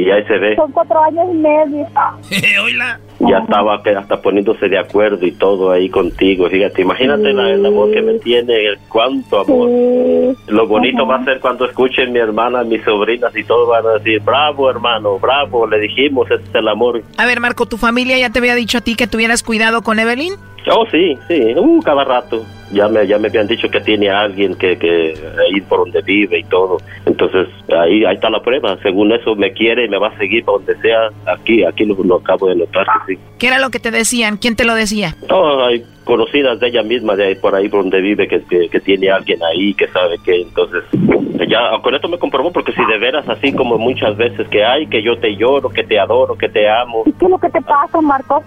Y ahí se ve, Son cuatro años y medio. ya estaba que hasta poniéndose de acuerdo y todo ahí contigo, fíjate, imagínate la- el amor que me tiene, el cuánto amor. Lo bonito va a ser cuando escuchen mi hermana, mis sobrinas y todos van a decir, bravo hermano, bravo, le dijimos, ese es el amor. A ver, Marco, ¿tu familia ya te había dicho a ti que tuvieras cuidado con Evelyn? Oh, sí, sí, uh, cada rato. Ya me, ya me habían dicho que tiene a alguien que, que ahí por donde vive y todo. Entonces, ahí, ahí está la prueba. Según eso, me quiere y me va a seguir para donde sea. Aquí, aquí lo, lo acabo de notar que sí. ¿Qué era lo que te decían? ¿Quién te lo decía? No, hay conocidas de ella misma, de ahí por ahí por donde vive, que, que, que tiene a alguien ahí, que sabe que entonces... Ya, con esto me comprobó, porque si de veras así como muchas veces que hay, que yo te lloro, que te adoro, que te amo, ¿Qué es lo que te pasa, Marco?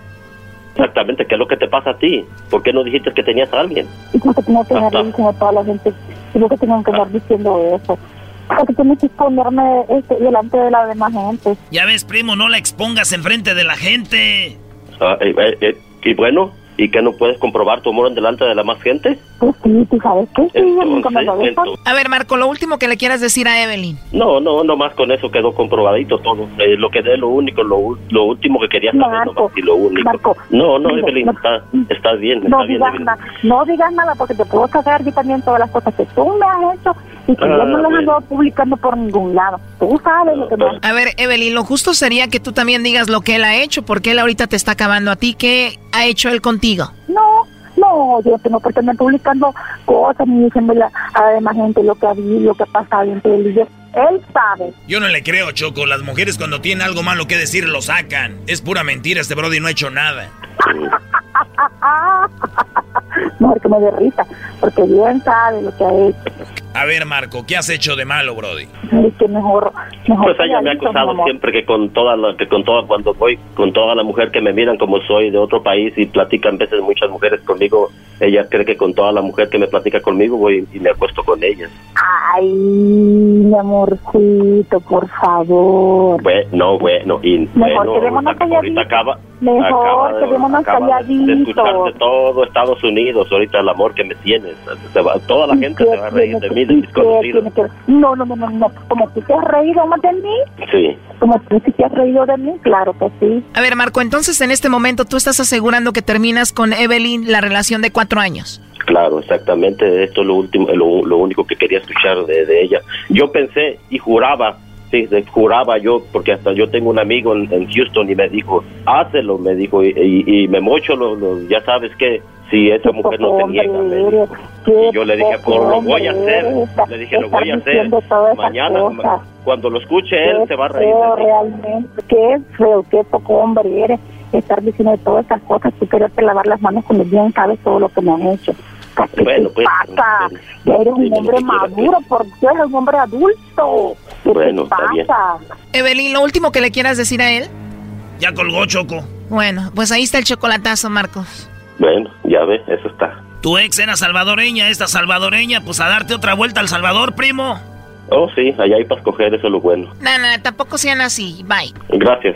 Exactamente, ¿qué es lo que te pasa a ti? ¿Por qué no dijiste que tenías a alguien? Y como que tengo que andar diciendo a toda la gente. Y lo que tengo que andar diciendo eso. Porque tienes que exponerme este, delante de la demás gente. Ya ves, primo, no la expongas enfrente de la gente. Ah, eh, eh, eh, y bueno, ¿y que no puedes comprobar tu amor en delante de la más gente? Pues sí, tú sabes que sí, lo dejas. entonces- A ver, Marco, lo último que le quieras decir a Evelyn. No, no, nomás con eso quedó comprobadito todo. Eh, lo que de lo único, lo, u- lo último que quería saber, Marco, nomás, y lo único. Marco, no, no, Evelyn, no- está, está bien, No está bien, digas, Evelyn. nada, no digas nada porque te puedo sacar yo también todas las cosas que tú me has hecho y que Ah, yo no las bueno. ando publicando por ningún lado. Tú sabes lo que me A ver, Evelyn, lo justo sería que tú también digas lo que él ha hecho, porque él ahorita te está acabando a ti. ¿Qué ha hecho él contigo? No, no, yo no por estar publicando cosas ni diciéndole a la demás gente lo que ha habido, lo que ha pasado entre él y yo. Él sabe. Yo no le creo, Choco. Las mujeres cuando tienen algo malo que decir lo sacan. Es pura mentira, este Brody no ha hecho nada. Mejor que me dé risa, porque bien sabe lo que ha hecho. A ver, Marco, ¿qué has hecho de malo, Brody? Es que mejor, mejor Pues ella me ha acusado siempre que con toda la, que con toda cuando voy con toda la mujer que me miran como soy de otro país y platican veces muchas mujeres conmigo, ella cree que con toda la mujer que me platica conmigo voy y me acuesto con ellas. Ay, mi amorcito, por favor. Bueno, no, bueno, y Mejor bueno, ahorita- ahorita acaba, Mejor de- quedémonos acaba de- calladitos. de escucharte todo Estados Unidos, ahorita el amor que me tienes, se va- toda la gente se va a reír de mí, de mis ¿Qué conocidos. No, no, no, no, no. Como tú te has reído más de mí, Sí. como tú sí te has reído de mí, claro que sí. A ver, Marco, entonces en este momento tú estás asegurando que terminas con Evelyn la relación de cuatro años. Claro, exactamente. Esto es lo último, lo, lo único que quería escuchar de, de ella. Yo pensé y juraba, sí, juraba yo, porque hasta yo tengo un amigo en, en Houston y me dijo, hácelo, me dijo, y, y, y me mocho, lo, lo- ya sabes que si esa mujer no se niega, me dijo. Y yo le dije, pues lo voy a hacer, le dije, lo voy a hacer. Mañana, cuando lo escuche él, se va a reír. realmente. Qué feo, qué poco hombre eres. Estar diciendo todas esas cosas, tú quererte lavar las manos cuando bien sabes todo lo que me han hecho. ¿Qué Bueno, pues, pasa? Eres un hombre maduro, por Dios, eres un hombre adulto. ¿Qué Bueno, te está bien. pasa? Evelyn, lo último que le quieras decir a él. Ya colgó, Choco. Bueno, pues ahí está el chocolatazo, Marcos. Bueno, ya ves, eso está. Tu ex era salvadoreña, esta salvadoreña, pues a darte otra vuelta al Salvador, primo. Oh, sí, allá hay para escoger, eso es lo bueno. No, no, tampoco sean así. Bye. Gracias.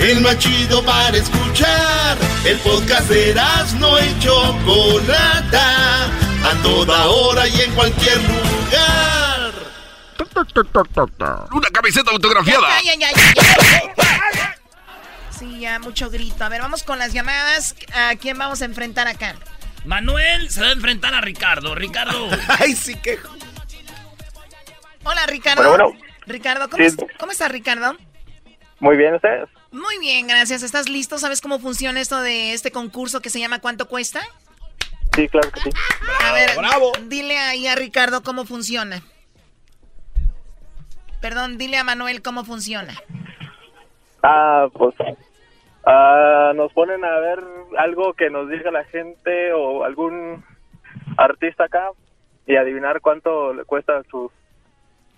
El más chido para escuchar. El podcast de no y Chocolata. A toda hora y en cualquier lugar. Una camiseta autografiada. Ay, ay, ay, ay, ay. Sí, ya mucho grito. A ver, vamos con las llamadas. ¿A quién vamos a enfrentar acá? Manuel se va a enfrentar a Ricardo. Ricardo. Ay, sí que. Hola, Ricardo. Bueno, bueno. Ricardo, ¿cómo, Sí. es- ¿cómo estás, Ricardo? Muy bien, ¿ustedes? Muy bien, gracias. ¿Estás listo? ¿Sabes cómo funciona esto de este concurso que se llama ¿Cuánto cuesta? Sí, claro que sí. a ver, dile ahí a Ricardo cómo funciona. Perdón, dile a Manuel cómo funciona. Ah, pues ah, nos ponen a ver algo que nos diga la gente o algún artista acá y adivinar cuánto le cuesta sus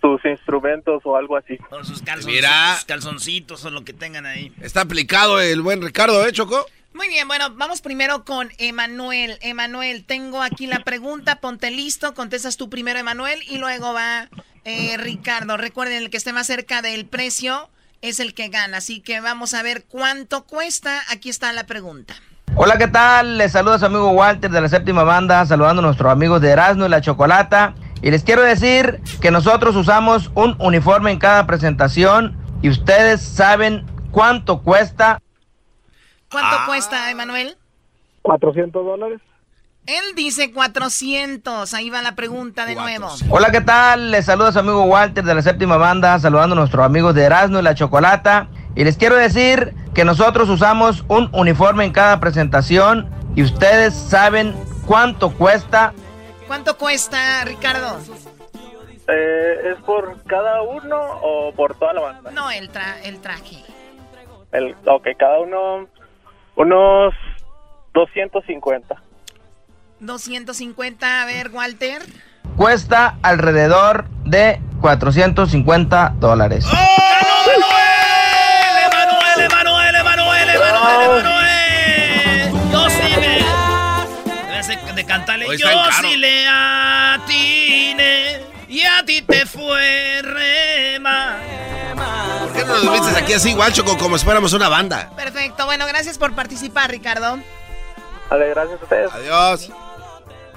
sus instrumentos o algo así. Con sus calzoncitos, Mira. calzoncitos o lo que tengan ahí. Está aplicado el buen Ricardo, ¿eh, Choco? Muy bien, bueno, vamos primero con Emanuel. Emanuel, tengo aquí la pregunta, ponte listo, contestas tú primero, Emanuel, y luego va eh, Ricardo. Recuerden, el que esté más cerca del precio es el que gana, así que vamos a ver cuánto cuesta. Aquí está la pregunta. Hola, ¿qué tal? Les saluda su amigo Walter de la séptima banda, saludando a nuestros amigos de Erasmo y la Chocolata. Y les quiero decir que nosotros usamos un uniforme en cada presentación y ustedes saben cuánto cuesta. ¿Cuánto cuesta, Emanuel? 400 dólares. Él dice 400. Ahí va la pregunta de nuevo. Hola, ¿qué tal? Les saluda su amigo Walter de la séptima banda, saludando a nuestros amigos de Erasmo y la Chocolata. Y les quiero decir que nosotros usamos un uniforme en cada presentación y ustedes saben cuánto cuesta. ¿Cuánto cuesta, Ricardo? Eh, ¿Es por cada uno o por toda la banda? No, el, tra el traje. El, ok, cada uno unos 250. 250, a ver, Walter. Cuesta alrededor de 450 dólares. ¡Emanuel, Emanuel, Emanuel, Emanuel, Emanuel! Yo sí le atine y a ti te fue rema. ¿Por qué no nos vistes aquí así, igual, Choco, como si fuéramos una banda? Perfecto, bueno, gracias por participar, Ricardo. Vale, gracias a ustedes. Adiós.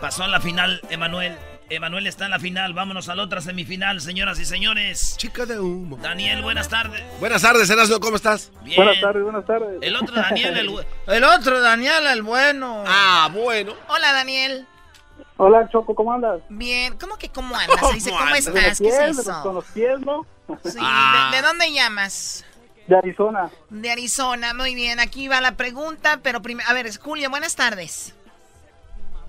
Pasó a la final, Emanuel. Emanuel está en la final. Vámonos a la otra semifinal, señoras y señores. Chica de humo. Daniel, buenas tardes. Buenas tardes, Erasmo, ¿cómo estás? Bien. Buenas tardes, buenas tardes. El otro Daniel, el, El otro, Daniel, el bueno. Ah, bueno. Hola, Daniel. Hola, Choco, ¿cómo andas? Bien, ¿cómo que cómo andas? Se dice, ¿cómo andas? estás? ¿Qué es Con eso? los pies, ¿no? Sí, Ah. ¿de, de dónde llamas? De Arizona. De Arizona, muy bien. Aquí va la pregunta, pero primero, a ver, Julio, buenas tardes.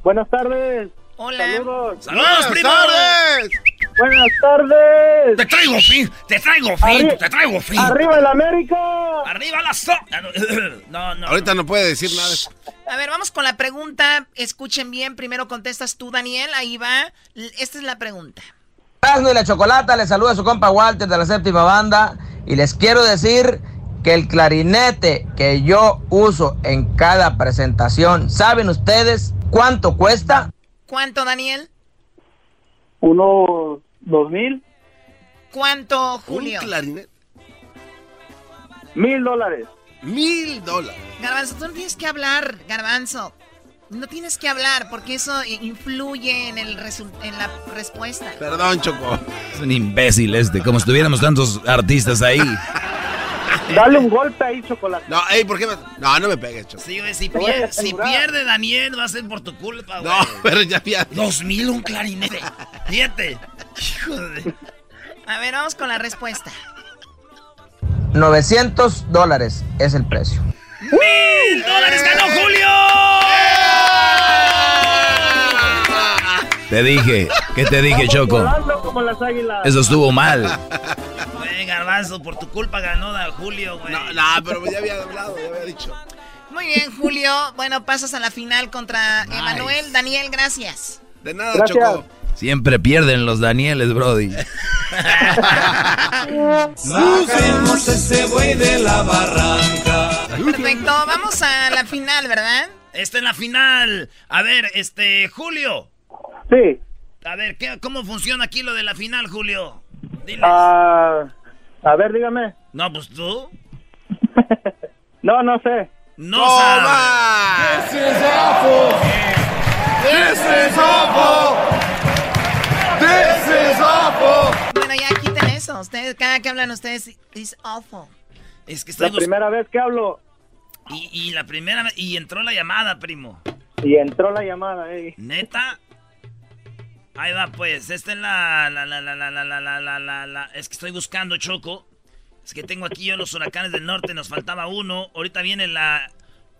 Buenas tardes. Hola. Saludos. ¡Saludos, Buenas primo! tardes. Buenas tardes. Te traigo fin, te traigo fin, Arri- te traigo fin. Arriba el América. Arriba la so... Ah, no, No. Ahorita no puede decir nada. A ver, vamos con la pregunta. Escuchen bien, primero contestas tú, Daniel. Ahí va. Esta es la pregunta. Erasmo y la Chocolata, les saluda su compa Walter de la séptima banda y les quiero decir que el clarinete que yo uso en cada presentación, ¿saben ustedes cuánto cuesta? ¿Cuánto, Daniel? Unos dos mil. ¿Cuánto, Un Julio? clarinete. Mil dólares. Mil dólares. Garbanzo, tú no tienes que hablar, Garbanzo. No tienes que hablar porque eso influye en, el resul- en la respuesta. Perdón, Choco. Es un imbécil este, como si tuviéramos tantos artistas ahí. Dale un golpe ahí, chocolate. No, ey, ¿por qué me.? No, no me pegues, Choco. Sí, güey, si, pier- pierde Daniel va a ser por tu culpa, güey. No, pero ya, ya. Dos mil un clarinete. Fíjate. Hijo de... A ver, vamos con la respuesta. 900 dólares es el precio. ¡Mil dólares ganó Julio! Te dije, ¿qué te dije, Choco? Volando como las águilas. Eso estuvo mal. Garbanzo, por tu culpa ganó da Julio, güey. No, no, pero ya había hablado, ya había dicho. Muy bien, Julio. Bueno, pasas a la final contra Emanuel. Daniel, gracias. De nada, Gracias. Choco. Siempre pierden los Danieles, Brody. Saquemos ese buey de la barranca. Perfecto, vamos a la final, ¿verdad? Esta es la final. A ver, este, Julio. Sí. A ver, ¿qué, ¿cómo funciona aquí lo de la final, Julio? Diles. Ah, a ver, dígame. No, pues tú. No, no sé. No sabes. This is awful. This is awful. This is awful. Bueno, ya quiten eso. Ustedes, cada que hablan ustedes, is awful. Es que La primera vez que hablo Y, y la primera vez- y entró la llamada, primo. y entró la llamada. eh. ¿Neta? Ahí va, pues. Esta es la, la, la, la, la, la, la, la, la, la, la- Es que estoy buscando, Choco. Es que tengo aquí yo los huracanes del norte, nos faltaba uno. Ahorita viene la,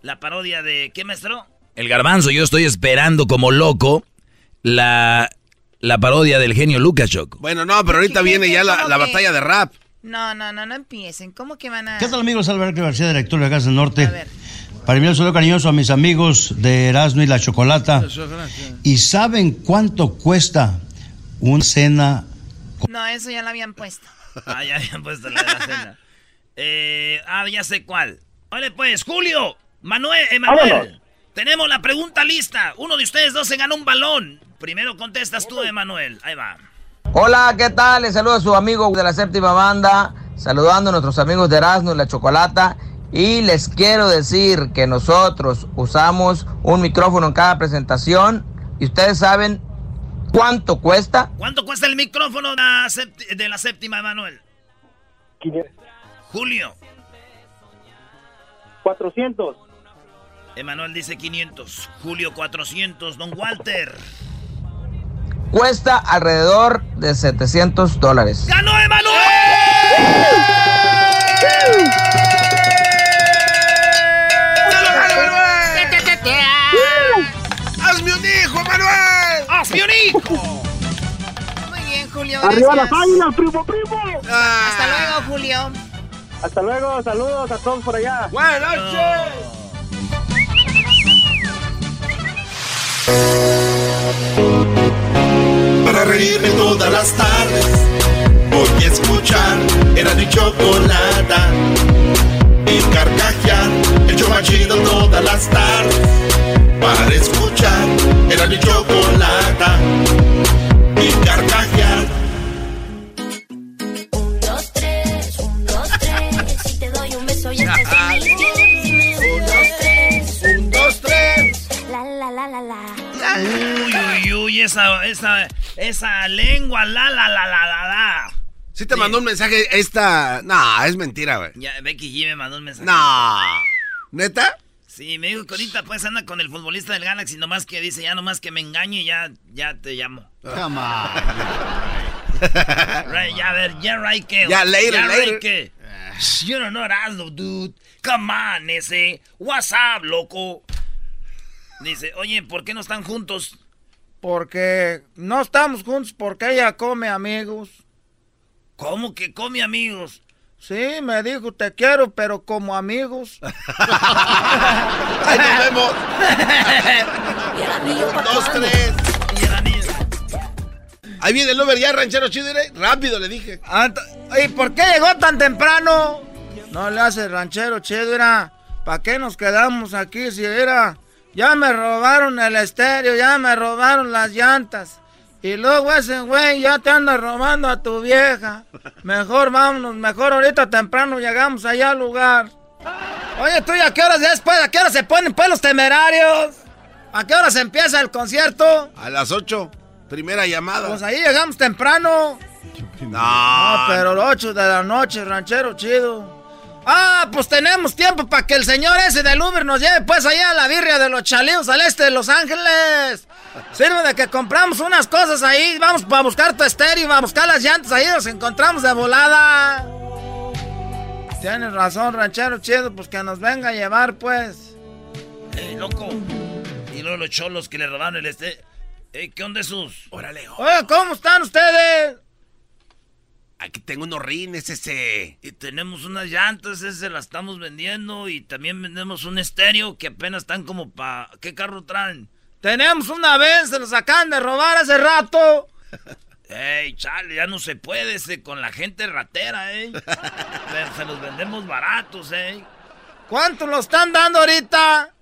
la parodia de... ¿Qué, maestro? El garbanzo, yo estoy esperando como loco la, la parodia del genio Lucas, Choco. Bueno, no, pero ahorita ¿Qué, qué, viene ya la, ¿Cómo la que? batalla de rap. No, no, no, no empiecen. ¿Cómo que van a...? ¿Qué tal amigos? Alberto García, director de Gas del Norte. A ver. Para enviar un saludo cariñoso a mis amigos de Erasmo y la Chocolata. ¿Y saben cuánto cuesta una cena? No, eso ya lo habían puesto. Ah, ya habían puesto la de la cena. Eh, ah, ya sé cuál. Vale, pues, Julio, Manuel, Emanuel. Vámonos. Tenemos la pregunta lista. Uno de ustedes dos se ganó un balón. Primero contestas tú, Emanuel. Ahí va. Hola, ¿qué tal? Les saluda a su amigo de la séptima banda, saludando a nuestros amigos de Erasmo y la Chocolata. Y les quiero decir que nosotros usamos un micrófono en cada presentación. Y ustedes saben cuánto cuesta. ¿Cuánto cuesta el micrófono de la, séptima, Emanuel? 500. Julio. 400. Emanuel dice 500. Julio 400. Don Walter. Cuesta alrededor de 700 dólares. ¡Ganó Emanuel! Muy bien, Julio. Arriba las águilas, primo, primo. Hasta luego, Julio. Hasta luego, saludos a todos por allá. Buenas noches. Para reírme todas las tardes, voy a escuchar era mi chocolata. Y carcajear, el show más chido todas las tardes. Para escuchar era mi chocolata. Y carcajear. dos, tres, un, dos, tres. Si te doy un beso ya estás mintiendo. Un, dos, tres, un, dos, tres. La, la, la, la, la. Uy, uy, uy, esa, esa, esa lengua, la, la, la, la, la, la. Sí te mandó un mensaje esta... No, es mentira, güey. Ya, Becky G me mandó un mensaje. No. ¿Neta? Sí, me dijo que ahorita pues anda con el futbolista del Galaxy, nomás que dice, ya nomás que me engañe y ya, ya te llamo. Come on. Right, ya, a ver, ya, right, que. Ya, later, ya, later. right, que. You don't know Erasmo, dude. Come on, ese. What's up, loco? Dice, oye, ¿por qué no están juntos? Porque no estamos juntos porque ella come amigos. ¿Cómo que come amigos? Sí, me dijo, te quiero, pero como amigos. ¡Ay, nos vemos! Dos, tres. Ahí viene el Uber ya, ranchero chido. ¿eh? Rápido, le dije. ¿Y por qué llegó tan temprano? No le hace ranchero chido, era. ¿Para qué nos quedamos aquí si era? Ya me robaron el estéreo, ya me robaron las llantas. Y luego ese güey ya te anda robando a tu vieja. Mejor vámonos, mejor ahorita temprano llegamos allá al lugar. Oye, tú, ¿y a qué horas después? ¿A qué hora se ponen pues los temerarios? ¿A qué hora se empieza el concierto? A las ocho. Primera llamada. Pues ahí llegamos temprano. No. No, pero las 8 de la noche, ranchero chido. Ah, pues tenemos tiempo para que el señor ese del Uber nos lleve pues allá a la birria de los chalíos al este de Los Ángeles. Sirve de que compramos unas cosas ahí, vamos a buscar tu estéreo, a buscar las llantas ahí, nos encontramos de volada. Tienes razón, ranchero chido, pues que nos venga a llevar pues. Eh, loco. Y luego los cholos que le robaron el este. Eh, ¿Qué onda esos? Órale. Oye, ¿cómo están ustedes? Aquí tengo unos rines ese. Y tenemos unas llantas, ese las estamos vendiendo. Y también vendemos un estéreo que apenas están como para. ¿Qué carro traen? Tenemos una vez, se los acaban de robar hace rato. Ey, chale, ya no se puede ese con la gente ratera, eh. Pero se los vendemos baratos, eh. ¿Cuánto lo están dando ahorita?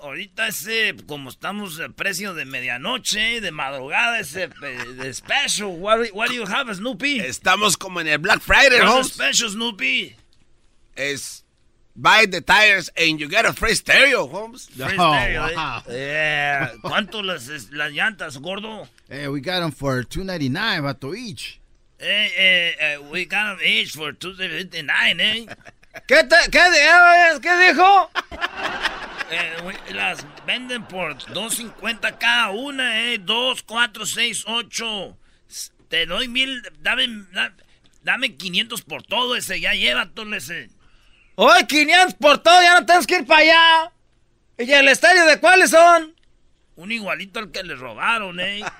Ahorita ese, como estamos a precio de medianoche, de madrugada, ese eh, de special. What, what do you have, Snoopy? Estamos como en el Black Friday, the special, Snoopy? Es buy the tires and you get a free stereo, Holmes. Free stereo, eh. Yeah. ¿Cuánto las, las llantas, gordo? Hey, we got them for two ninety nine, vato each. Eh, eh, eh, we got them each for 259, eh. ¿Qué, te, qué, di- ¿Qué dijo? Eh, las venden por 2.50 cada una, eh. 2, 4, 6, 8. Te doy mil. Dame, da- dame 500 por todo ese. Ya llévatelo ese. Hoy 500 por todo, ya no tenemos que ir para allá. ¿Y el estadio de cuáles son? Un igualito al que le robaron, eh.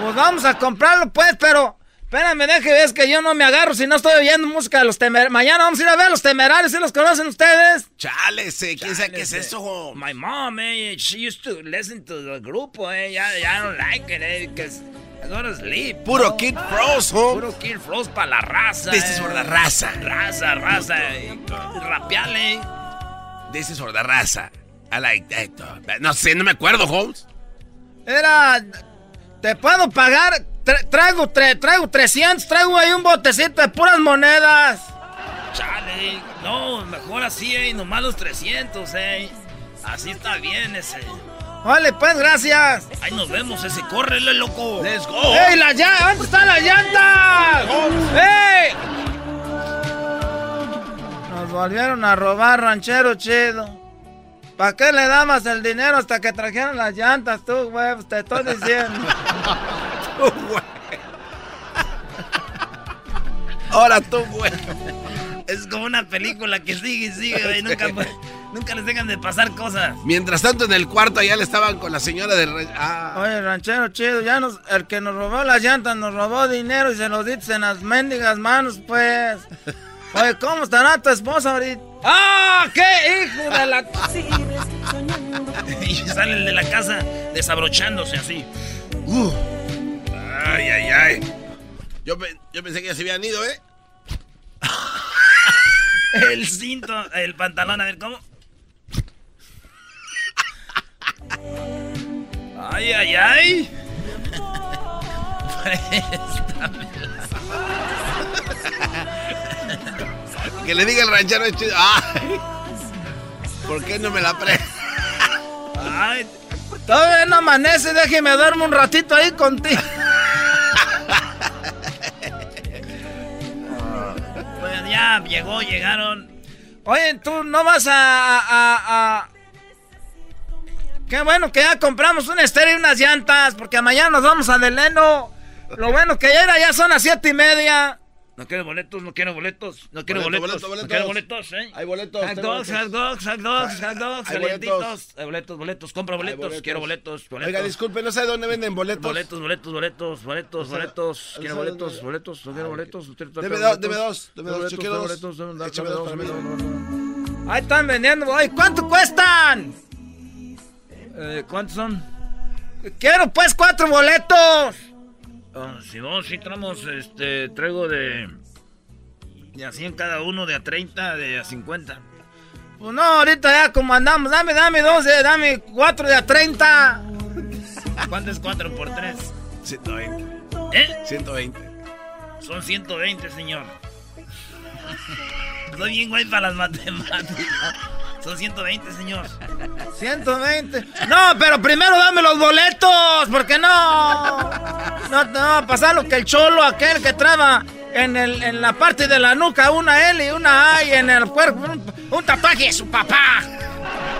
Pues vamos a comprarlo, pues, pero. Espérame, deje, es que yo no me agarro si no estoy oyendo música de los temerarios. Mañana vamos a ir a ver a los temerarios, ¿sí los conocen ustedes? Chale, ese, ¿quién sabe qué es eso? My mom, eh, she used to listen to the grupo, eh. Ya, ya don't like it, eh, because I to sleep. Puro no? Kid Frost, Holmes. Puro Kid Frost para la raza. This is for the raza. Raza, raza. eh, Rapeale. This is for the raza. I like that. No sé, no me acuerdo, Holmes. Era. Te puedo pagar. Tra- traigo, tre- traigo 300, traigo ahí un botecito de puras monedas. Chale. No, mejor así, eh. Nomás los 300, eh. Así está bien ese. Vale, pues, gracias. Ahí nos vemos ese. Córrele, loco. Let's go. ¡Ey, la llanta! ¿Dónde están las llantas? ¡Ey! Nos volvieron a robar, ranchero chido. ¿Para qué le dabas el dinero hasta que trajeron las llantas, tú, güey? Te estoy diciendo. Ahora tú, güey. Es como una película que sigue y sigue, güey. Nunca, mu- Nunca les dejan de pasar cosas. Mientras tanto, en el cuarto allá le estaban con la señora de... re- Ah, Oye, ranchero chido, ya nos, el que nos robó las llantas nos robó dinero y se los diste en las mendigas manos, pues. Oye, ¿cómo estará tu esposa ahorita? ¡Ah! ¡Qué hijo de la... y salen de la casa desabrochándose así. Uh. Ay, ay, ay. Yo, yo pensé que ya se habían ido, ¿eh? El cinto, el pantalón, a ver cómo. Ay, ay, ay. Que le diga el ranchero es chido. Ay, ¿Por qué no me la pre... Ay, Todavía no amanece, déjeme duermo un ratito ahí contigo. Ya llegó, llegaron. Oye, tú no vas a, a, Qué bueno que ya compramos un estéreo y unas llantas, porque mañana nos vamos a Deleno. Lo bueno que ya era, ya son las siete y media. No quiero boletos, no quiero boletos, no quiero Boleto, boletos, boleto, no quiero boletos. ¿eh? Hay boletos, Hot dogs, hot boletos. dogs, hot dogs, hot dogs, Hay calientitos. boletos. Hay boletos, boletos, compra boletos, boletos. quiero boletos, boletos. Oiga, disculpe, no sé dónde venden boletos. Boletos, boletos, boletos, boletos, boletos. Quiero boletos, boletos, no quiero boletos. Deme dos, deme dos, deme dos, yo quiero boletos, Échame dos, mí. dos. Ahí están vendiendo. Oye, ¿cuánto cuestan? Eh, ¿Cuántos son? Quiero pues cuatro boletos. Ah, si vos sí traemos, este, traigo de... De a 100 cada uno, de a 30, de a 50. Pues no, ahorita ya como andamos. Dame, dame dos, de- dame cuatro de a 30. ¿Cuánto es 4 por 3? 120. ¿Eh? 120. Son 120, señor. Soy bien güey para las matemáticas. Son 120, señor. 120. No, pero primero dame los boletos, porque no. No te va a pasar lo que el cholo, aquel que traba en, el, en la parte de la nuca, una L y una A y en el cuerpo un, un tatuaje de su papá.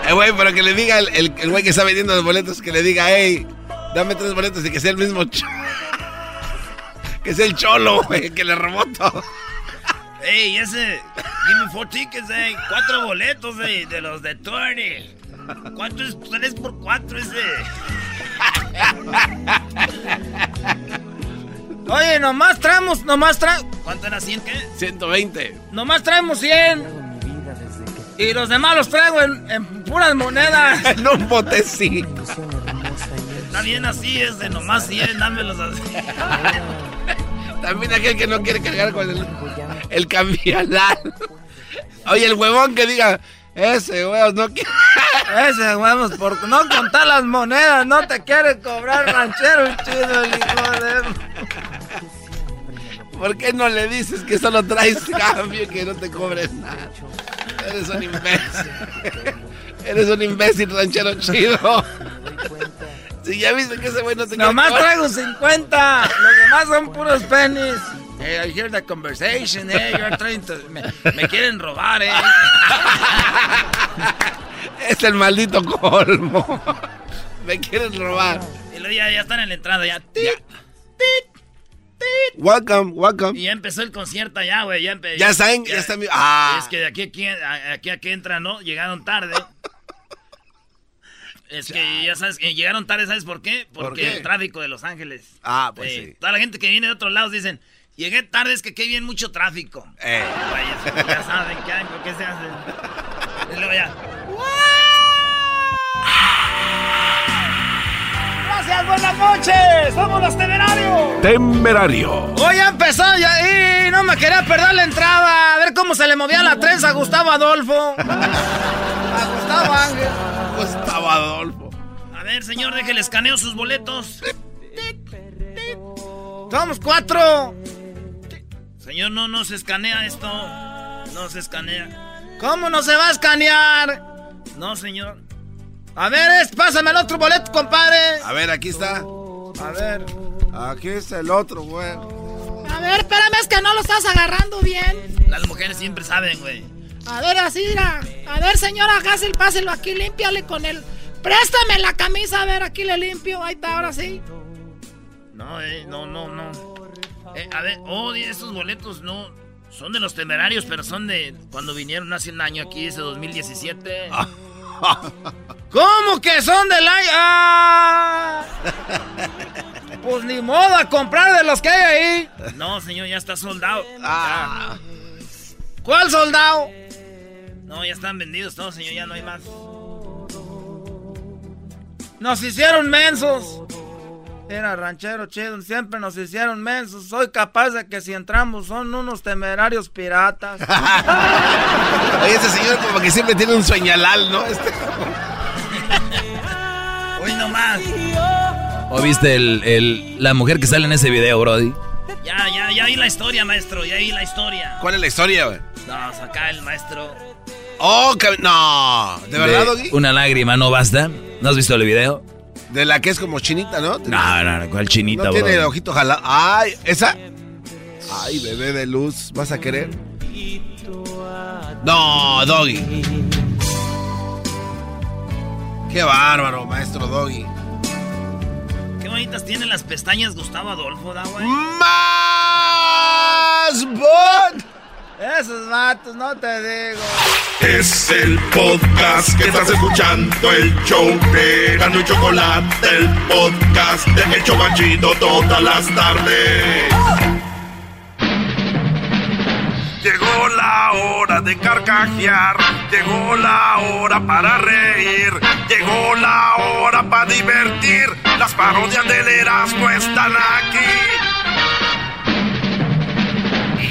Eh, güey, pero que le diga el, el, el güey que está vendiendo los boletos, que le diga, hey, dame tres boletos y que sea el mismo Que sea el cholo, güey, que le robó todo. Ey, ese. Give me four tickets, eh. Cuatro boletos, eh. De los de Tony. ¿Cuánto es 3 por 4 ese? Oye, nomás traemos, nomás traemos. ¿Cuánto era 100 qué? 120. Nomás traemos 100. Y los demás los traigo en, en puras monedas. en un botecito. Está bien así, es de nomás 100, dámelos así. También aquel que no quiere cargar con el, el cambialar. Oye, el huevón que diga, ese huevón no quiere. Ese huevos, por no contar las monedas, no te quiere cobrar ranchero chido, el hijo de. ¿Por qué no le dices que solo traes cambio y que no te cobres nada? Eres un imbécil. Eres un imbécil ranchero chido. Si ya viste que ese güey no te Nomás traigo 50. Los demás son puros pennies. Hey, I hear the conversation, eh. You're trying to... me, me quieren robar, eh. Es el maldito colmo. Me quieren robar. Y luego ya, ya están en la entrada, ya. tit, Welcome, welcome. Y ya empezó el concierto allá, güey. Ya, Ya saben, ya están- ah. Es que de aquí a aquí, aquí a que entran, ¿no? Llegaron tarde. Es que ya sabes, que llegaron tarde, ¿sabes por qué? ¿Por Porque qué? el tráfico de Los Ángeles. Ah, pues Eh, sí. Toda la gente que viene de otros lados dicen, llegué tarde, es que aquí viene mucho tráfico. Eh. Vaya, ya saben qué, hay, qué se hace. Y luego ya. Gracias, buenas noches. Somos los temerarios. Temerario. Hoy ya empezó ya, y no me quería perder la entrada. A ver cómo se le movía la trenza a Gustavo Adolfo. A Gustavo Ángel. Gustavo Adolfo. A ver, señor, déjele escaneo sus boletos. Somos cuatro. Señor, no, no se escanea esto. No se escanea. ¿Cómo no se va a escanear? No, señor. A ver, es, pásame el otro boleto, compadre. A ver, aquí está. A ver. Aquí está el otro, güey. A ver, espérame, es que no lo estás agarrando bien. Las mujeres siempre saben, güey. A ver, así, mira. A ver, señora Hassel, páselo aquí, límpiale con él. Préstame la camisa, a ver, aquí le limpio. Ahí está, ahora sí. No, eh, no, no, no. Eh, a ver, oh, esos boletos no Son de los temerarios, pero son de cuando vinieron hace un año aquí, ese 2017. ¿Cómo que son del año? ¡Ah! Pues ni modo a comprar de los que hay ahí. No, señor, ya está soldado. Ah. ¿Cuál soldado? No, ya están vendidos todos, señor, ya no hay más. Nos hicieron mensos. Era ranchero chido, siempre nos hicieron mensos. Soy capaz de que si entramos son unos temerarios piratas. Oye, ese señor como que siempre tiene un sueñalal, ¿no? Este... Hoy nomás. ¿O viste el, el- la mujer que sale en ese video, Brody? Ya, ya, ya vi la historia, maestro, ya vi la historia. ¿Cuál es la historia, güey? No, acá el maestro. Oh, no. ¿De verdad, Doggy? Una lágrima no basta. ¿No has visto el video? De la que es como chinita, ¿no? No, no, no, ¿cuál chinita, No tiene el ojito jalado. Ay, esa. Ay, bebé de luz. ¿Vas a querer? No, Doggy. Qué bárbaro, maestro Doggy. Qué bonitas tienen las pestañas Gustavo Adolfo, da, güey. ¡Más bot! Esos vatos, no te digo. Es el podcast que estás escuchando, el show de Gano y Chocolate, el podcast de El Chobachito todas las tardes. Llegó la hora de carcajear, llegó la hora para reír, llegó la hora para divertir. Las parodias del Erasmo están aquí.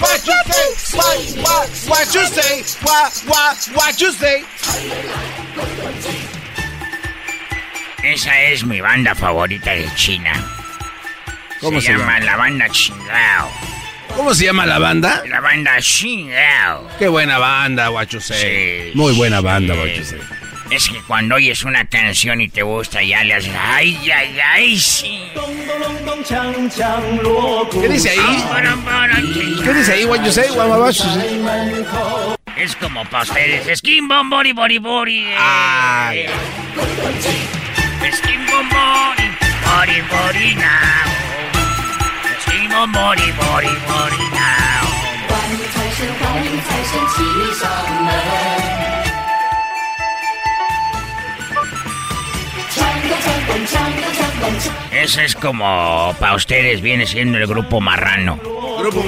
What you say? What, what, what you say? What, what, what you say? Esa es mi banda favorita de China. ¿Cómo se llama? llama? La banda Chingao. ¿Cómo se llama la banda? La banda Chingao. Qué buena banda. Sí, Muy buena sí. banda, what you say. Es que cuando oyes una canción y te gusta, ya le haces. Ay, ay, ay, sí. ¿Qué dice ahí? ¿Qué dice ahí, what you say? What, what, what you say? Es como para ustedes. Skin bom bori bori bori. Ay. Skin bom bori bori bori now. Skin bom bori bori bori now. Ese es como para ustedes viene siendo el grupo marrano. Grupo.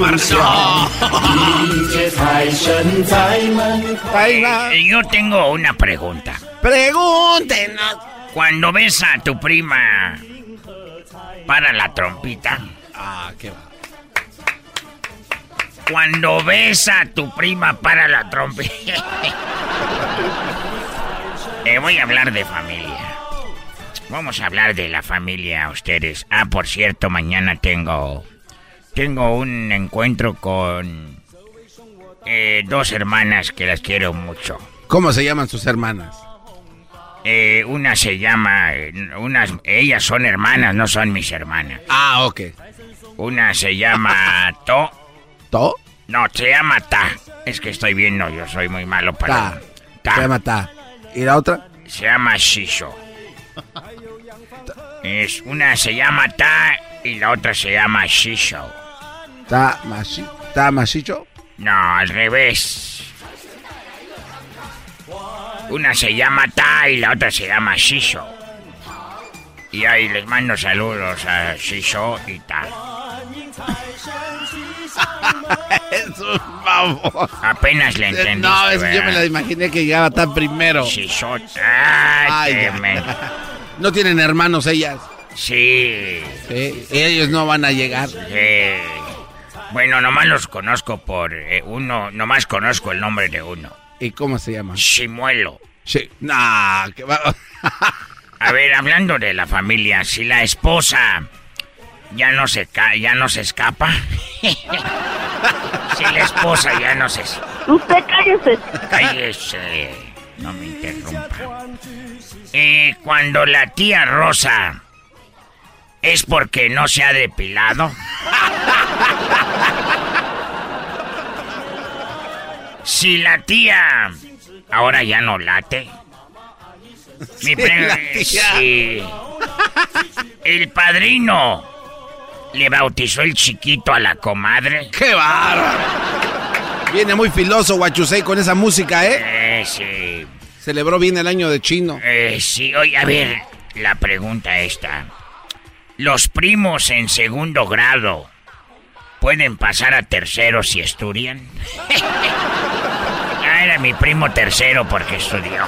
Eh, Yo tengo una pregunta. Pregúntenos. Cuando ves a tu prima para la trompita, Ah, qué va. cuando ves a tu prima para la trompita, Eh, voy a hablar de familia. Vamos a hablar de la familia ustedes. Ah, por cierto, mañana tengo tengo un encuentro con eh, dos hermanas que las quiero mucho. ¿Cómo se llaman sus hermanas? Eh, una se llama, unas, ellas son hermanas, no son mis hermanas. Ah, ok. Una se llama To. ¿To? No, se llama Ta. Es que estoy viendo, yo soy muy malo para. Ta. Ta. Se llama Ta. ¿Y la otra? Se llama Shisho. Es una se llama Ta y la otra se llama Shisho. ¿Ta, machi, ta machicho? No, al revés. Una se llama Ta y la otra se llama Shisho. Y ahí les mando saludos a Shisho y Ta. Es un favor. Apenas le entendiste, No, es que yo me la imaginé que llegaba tan primero. Shisho. Ay, Ay, men- No tienen hermanos ellas. Sí. Sí, Ellos no van a llegar. Eh, bueno, nomás los conozco por eh, uno, nomás conozco el nombre de uno. ¿Y cómo se llama? Chimuelo. Sí. Nah, que va. A ver, hablando de la familia, si la esposa ya no se ca ya no se escapa. si la esposa ya no se Usted cállese. cállese. No me interrumpa. Eh, cuando la tía Rosa es porque no se ha depilado. si la tía ahora ya no late. Mi Sí, la tía. sí. El padrino le bautizó el chiquito a la comadre. ¡Qué bárbaro! Viene muy filoso Guachusei con esa música, ¿eh? Eh, sí. Celebró bien el año de chino. Eh, sí, oye, a ver, la pregunta esta. ¿Los primos en segundo grado pueden pasar a tercero si estudian? ah, era mi primo tercero porque estudió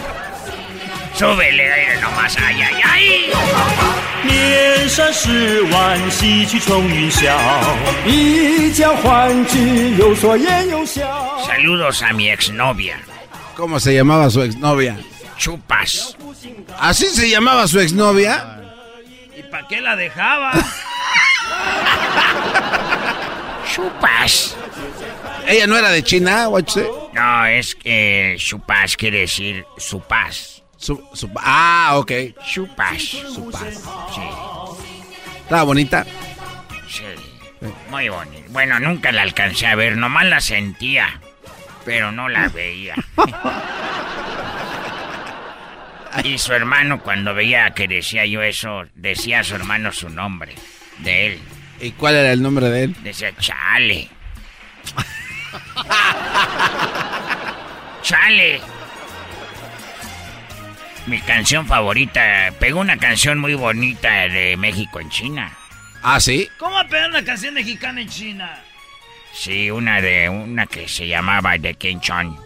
Súbele aire nomás, ay, ay, ay. 年少时玩戏曲冲云霄，一将欢聚，有说言有笑。 Saludos a mi exnovia. ¿Cómo se llamaba su exnovia? Chupas. ¿Así se llamaba su exnovia? ¿Y para qué la dejaba? Chupas. ¿Ella no era de China, Guachusei? No, es que chupas quiere decir su paz. Su, su- ah, ok. Chupas. Su paz. Sí. ¿Estaba bonita? Sí, muy bonito. Bueno, nunca la alcancé a ver, nomás la sentía, pero no la veía. y su hermano, cuando veía que decía yo eso, decía a su hermano su nombre, de él. ¿Y cuál era el nombre de él? Decía, chale. chale. Mi canción favorita, pegó una canción muy bonita de México en China. ¿Ah, sí? ¿Cómo va a pegar una canción mexicana en China? Sí, una de una que se llamaba de Kenchon.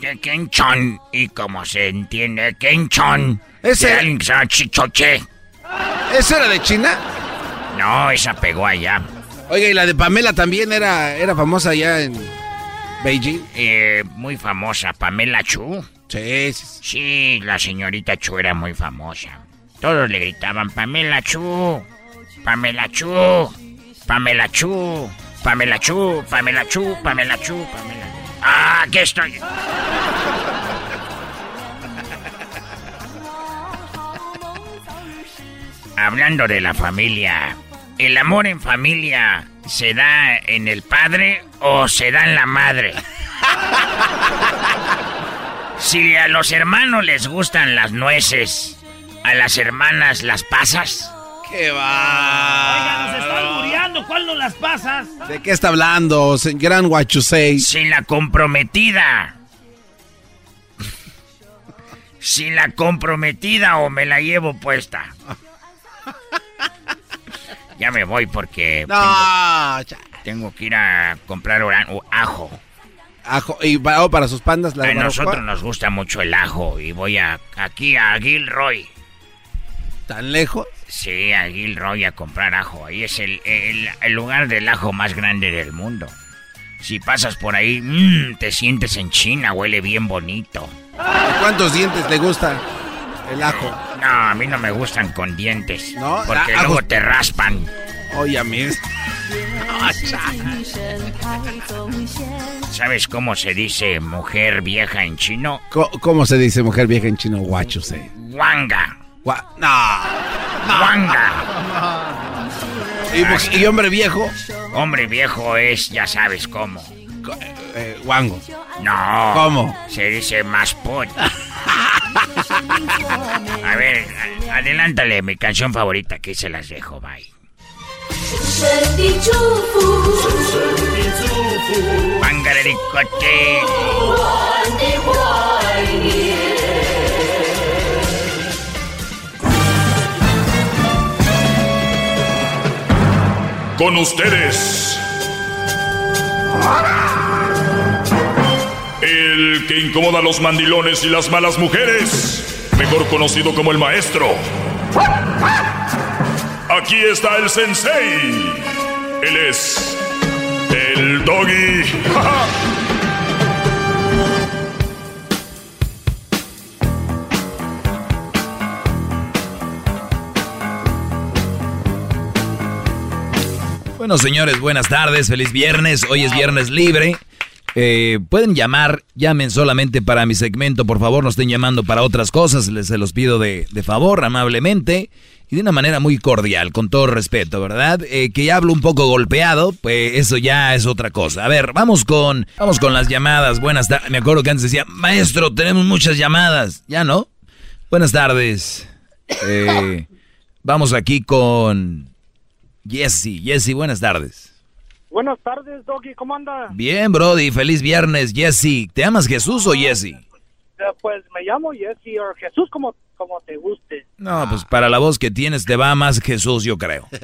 De Kenchon. Y como se entiende, Kenchon. Ese- De alguien que se llama Chichoche. ¿Esa era de China? No, esa pegó allá. Oiga, y la de Pamela también era, era famosa allá en Beijing. Eh, muy famosa, Pamela Chu. Sí, sí, Sí, la señorita Chu era muy famosa. Todos le gritaban, Pamela Chu. Pamela Chu. Pamela Chu. Pamela Chu. Pamela Chu. Pamela Chu. Pamela. Ah, aquí estoy. Hablando de la familia, ¿el amor en familia se da en el padre o se da en la madre? Si a los hermanos les gustan las nueces, a las hermanas las pasas. ¡Qué Oiga, nos va! están muriendo. ¿Cuál no las pasas? ¿De qué está hablando, gran Guachusei? Sin la comprometida. Sin la comprometida o me la llevo puesta. Ya me voy porque No, tengo, tengo que ir a comprar ajo. Ajo, y para, oh, para sus pandas, la A barbacoa. nosotros nos gusta mucho el ajo y voy a aquí a Gilroy. ¿Tan lejos? Sí, a Gilroy a comprar ajo. Ahí es el, el- el lugar del ajo más grande del mundo. Si pasas por ahí, mm, te sientes en China, huele bien bonito. ¿Cuántos dientes le gusta el ajo? No, a mí no me gustan con dientes. ¿No? Porque Ah, luego ajos- te raspan. Oye, a mí. ¿Sabes cómo se dice mujer vieja en chino? ¿Cómo se dice mujer vieja en chino? Guachusei. Wanga. Gua- no. Wanga. ¿Y, mu- y hombre viejo? Hombre viejo es, ya sabes cómo. Eh, guango. No. ¿Cómo? Se dice maspot. A ver, adelántale mi canción favorita, que se las dejo, bye. Con ustedes. El que incomoda a los mandilones y las malas mujeres. Mejor conocido como el maestro. Aquí está el sensei. Él es. El doggy. Bueno, señores, buenas tardes, feliz viernes. Hoy es viernes libre. Eh, pueden llamar, llamen solamente para mi segmento, por favor, no estén llamando para otras cosas, les se los pido de, de favor, amablemente y de una manera muy cordial, con todo respeto, ¿verdad? Eh, que ya hablo un poco golpeado, pues eso ya es otra cosa. A ver, vamos con, vamos con las llamadas. Buenas tardes. Me acuerdo que antes decía, maestro, tenemos muchas llamadas. ¿Ya no? Buenas tardes. Eh, vamos aquí con Jesse. Jesse, buenas tardes. Buenas tardes, Doggy, ¿cómo anda? Bien, Brody, feliz viernes, Jesse. ¿Te amas Jesús o Jesse? Eh, Pues me llamo Jesse o Jesús como, como te guste. No, pues para la voz que tienes te va más Jesús, yo creo.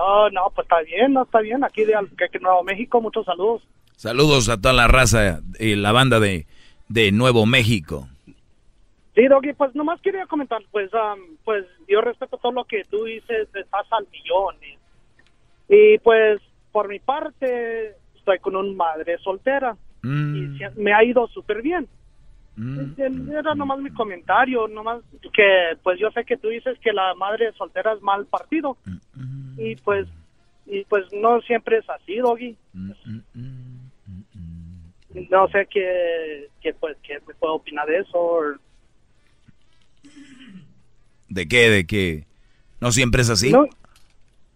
Oh, no, pues está bien, no está bien. Aquí de Nuevo México, muchos saludos. Saludos a toda la raza y la banda de, de Nuevo México. Sí, Doggy, pues nomás quería comentar, pues, pues yo respeto todo lo que tú dices, estás al millón. Y, y, pues, por mi parte, estoy con una madre soltera y se- me ha ido súper bien. Era nomás mi comentario, nomás que pues yo sé que tú dices que la madre soltera es mal partido y pues y pues no siempre es así, Doggy. No sé qué, qué pues qué me puedo opinar de eso. ¿De qué? ¿De qué? ¿No siempre es así? No,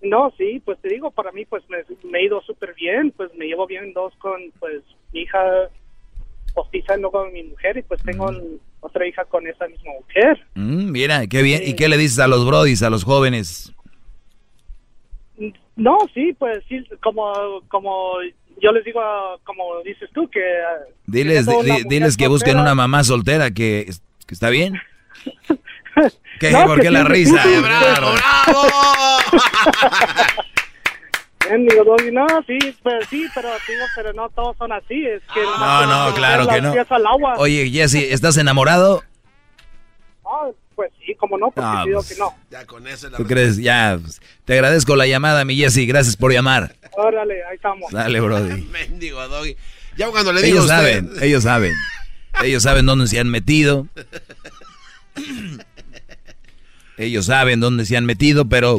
no, sí, pues te digo, para mí pues me, me he ido súper bien, pues me llevo bien dos con pues mi hija postiza y luego con mi mujer y pues tengo otra hija con esa misma mujer. Mm, mira, qué bien. ¿Y qué le dices a los brodis, a los jóvenes? No, sí, pues sí, como como yo les digo, como dices tú, que... ah, Diles, di- diles que busquen una mamá soltera que, que está bien. ¿Qué? No, ¿Por que qué la sí, risa? sí, sí, Claro. Bien, digo, Doggy, no, sí, pues sí, pero digo, pero no todos son así, es que... No, no, claro que no. Al agua. Oye, Jesse, ¿estás enamorado? Ah, pues sí, como no, porque Ah, digo pues. que no. Ya con eso la ¿Tú crees? Ya, pues, te agradezco la llamada, mi Jesse. Gracias por llamar. Órale, ahí estamos. Dale, Brody. Mendigo Doggy. Ya cuando le digo Ellos usted... saben, ellos saben. Ellos saben dónde se han metido. Ellos saben dónde se han metido, pero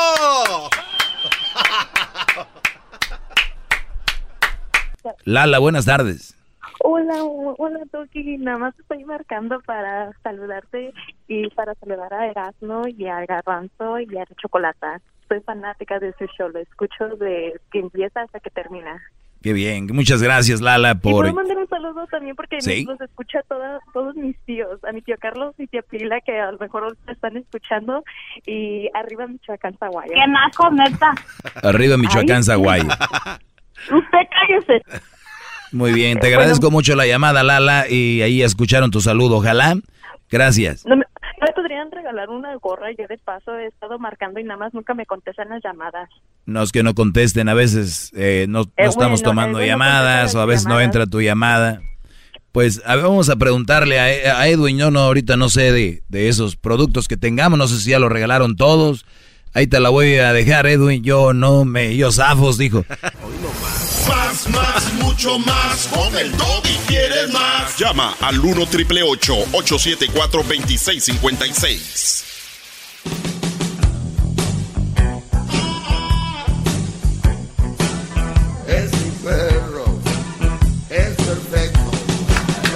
Lala, buenas tardes. Hola, hola Toki, nada más estoy marcando para saludarte y para saludar a Erasmo y a Garbanzo y a Chocolata. Soy fanática de su show, lo escucho de que empieza hasta que termina. Qué bien, muchas gracias Lala Y por... puedo mandar un saludo también porque Sí. los escucha toda, todos mis tíos, a mi tío Carlos y tía Pila que a lo mejor están escuchando y arriba Michoacán, Zaguayo. ¡Qué naco, neta! Arriba Michoacán, Ay. Zaguayo. Usted cállese. Muy bien, te agradezco mucho la llamada Lala y ahí escucharon tu saludo, ojalá. Gracias. No me, no me podrían regalar una gorra, yo de paso he estado marcando y nada más nunca me contestan las llamadas. No es que no contesten, a veces eh, no, no Eh, estamos bueno, tomando eh, bueno, llamadas o a veces no entra tu llamada. Pues a ver, vamos a preguntarle a, a Edwin, yo no ahorita no sé de, de esos productos que tengamos, no sé si ya los regalaron todos. Ahí te la voy a dejar, Edwin, yo no me, yo zafos, dijo. Más, más, mucho más. Con el y quieres más. Llama al 1 triple 874 2656. Es mi perro. Es perfecto.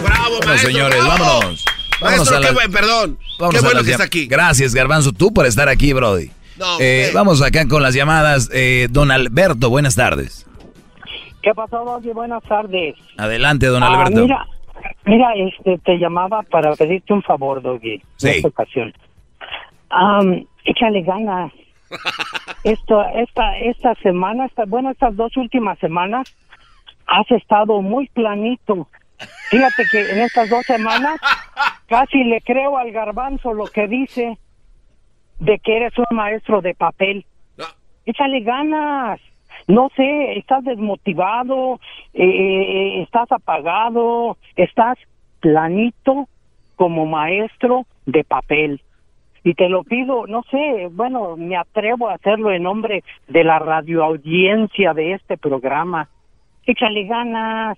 Bravo, Bueno, maestro, señores, bravo. vámonos. Vámonos Maestro, a qué las- buen, perdón. Vámonos qué a bueno que está aquí. Gracias, Garbanzo, tú por estar aquí, Brody. No, Eh, vamos acá con las llamadas. Eh, don Alberto, buenas tardes. ¿Qué pasó, Doggy? Buenas tardes. Adelante, don Ah, Alberto. mira, mira, este, te llamaba para pedirte un favor, Doggy. Sí. En esta ocasión. Am, échale ganas. Esto, esta, esta semana, esta, bueno, estas dos últimas semanas, has estado muy planito. Fíjate que en estas dos semanas casi le creo al garbanzo lo que dice de que eres un maestro de papel. Échale ganas. No sé, estás desmotivado, eh, estás apagado, estás planito. como maestro de papel. Y te lo pido, no sé, bueno, me atrevo a hacerlo en nombre de la radioaudiencia de este programa. Échale ganas.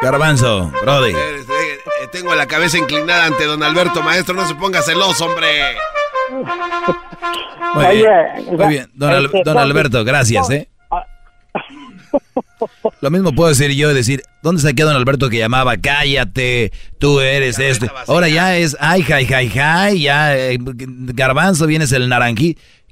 Garbanzo, Brody. Espérese, eh, Tengo la cabeza inclinada ante don Alberto, maestro. No se ponga celoso, hombre. Muy bien, muy bien. Don, Al- este, don Alberto, gracias, ¿eh? Lo mismo puedo decir yo, decir, ¿dónde se queda don Alberto que llamaba? Cállate, tú eres este. Ahora ya es, ay, jai, jai, jai, ya, eh, garbanzo, vienes el naranjí.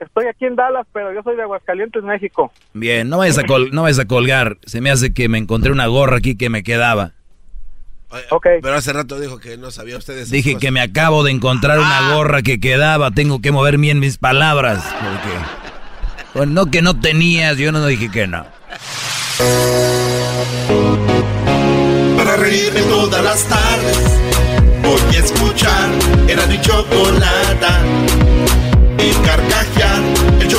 Estoy aquí en Dallas, pero yo soy de Aguascalientes, México. Bien, no vayas a, col- no vayas a colgar. Se me hace que me encontré una gorra aquí que me quedaba. Pero hace rato dijo que no sabía usted de esas Dije cosas. que me acabo de encontrar Ah. una gorra que quedaba. Tengo que mover bien mis palabras. Porque, Pues no que no tenías, yo no dije que no. Para reírme todas las tardes Voy a escuchar Era mi Y show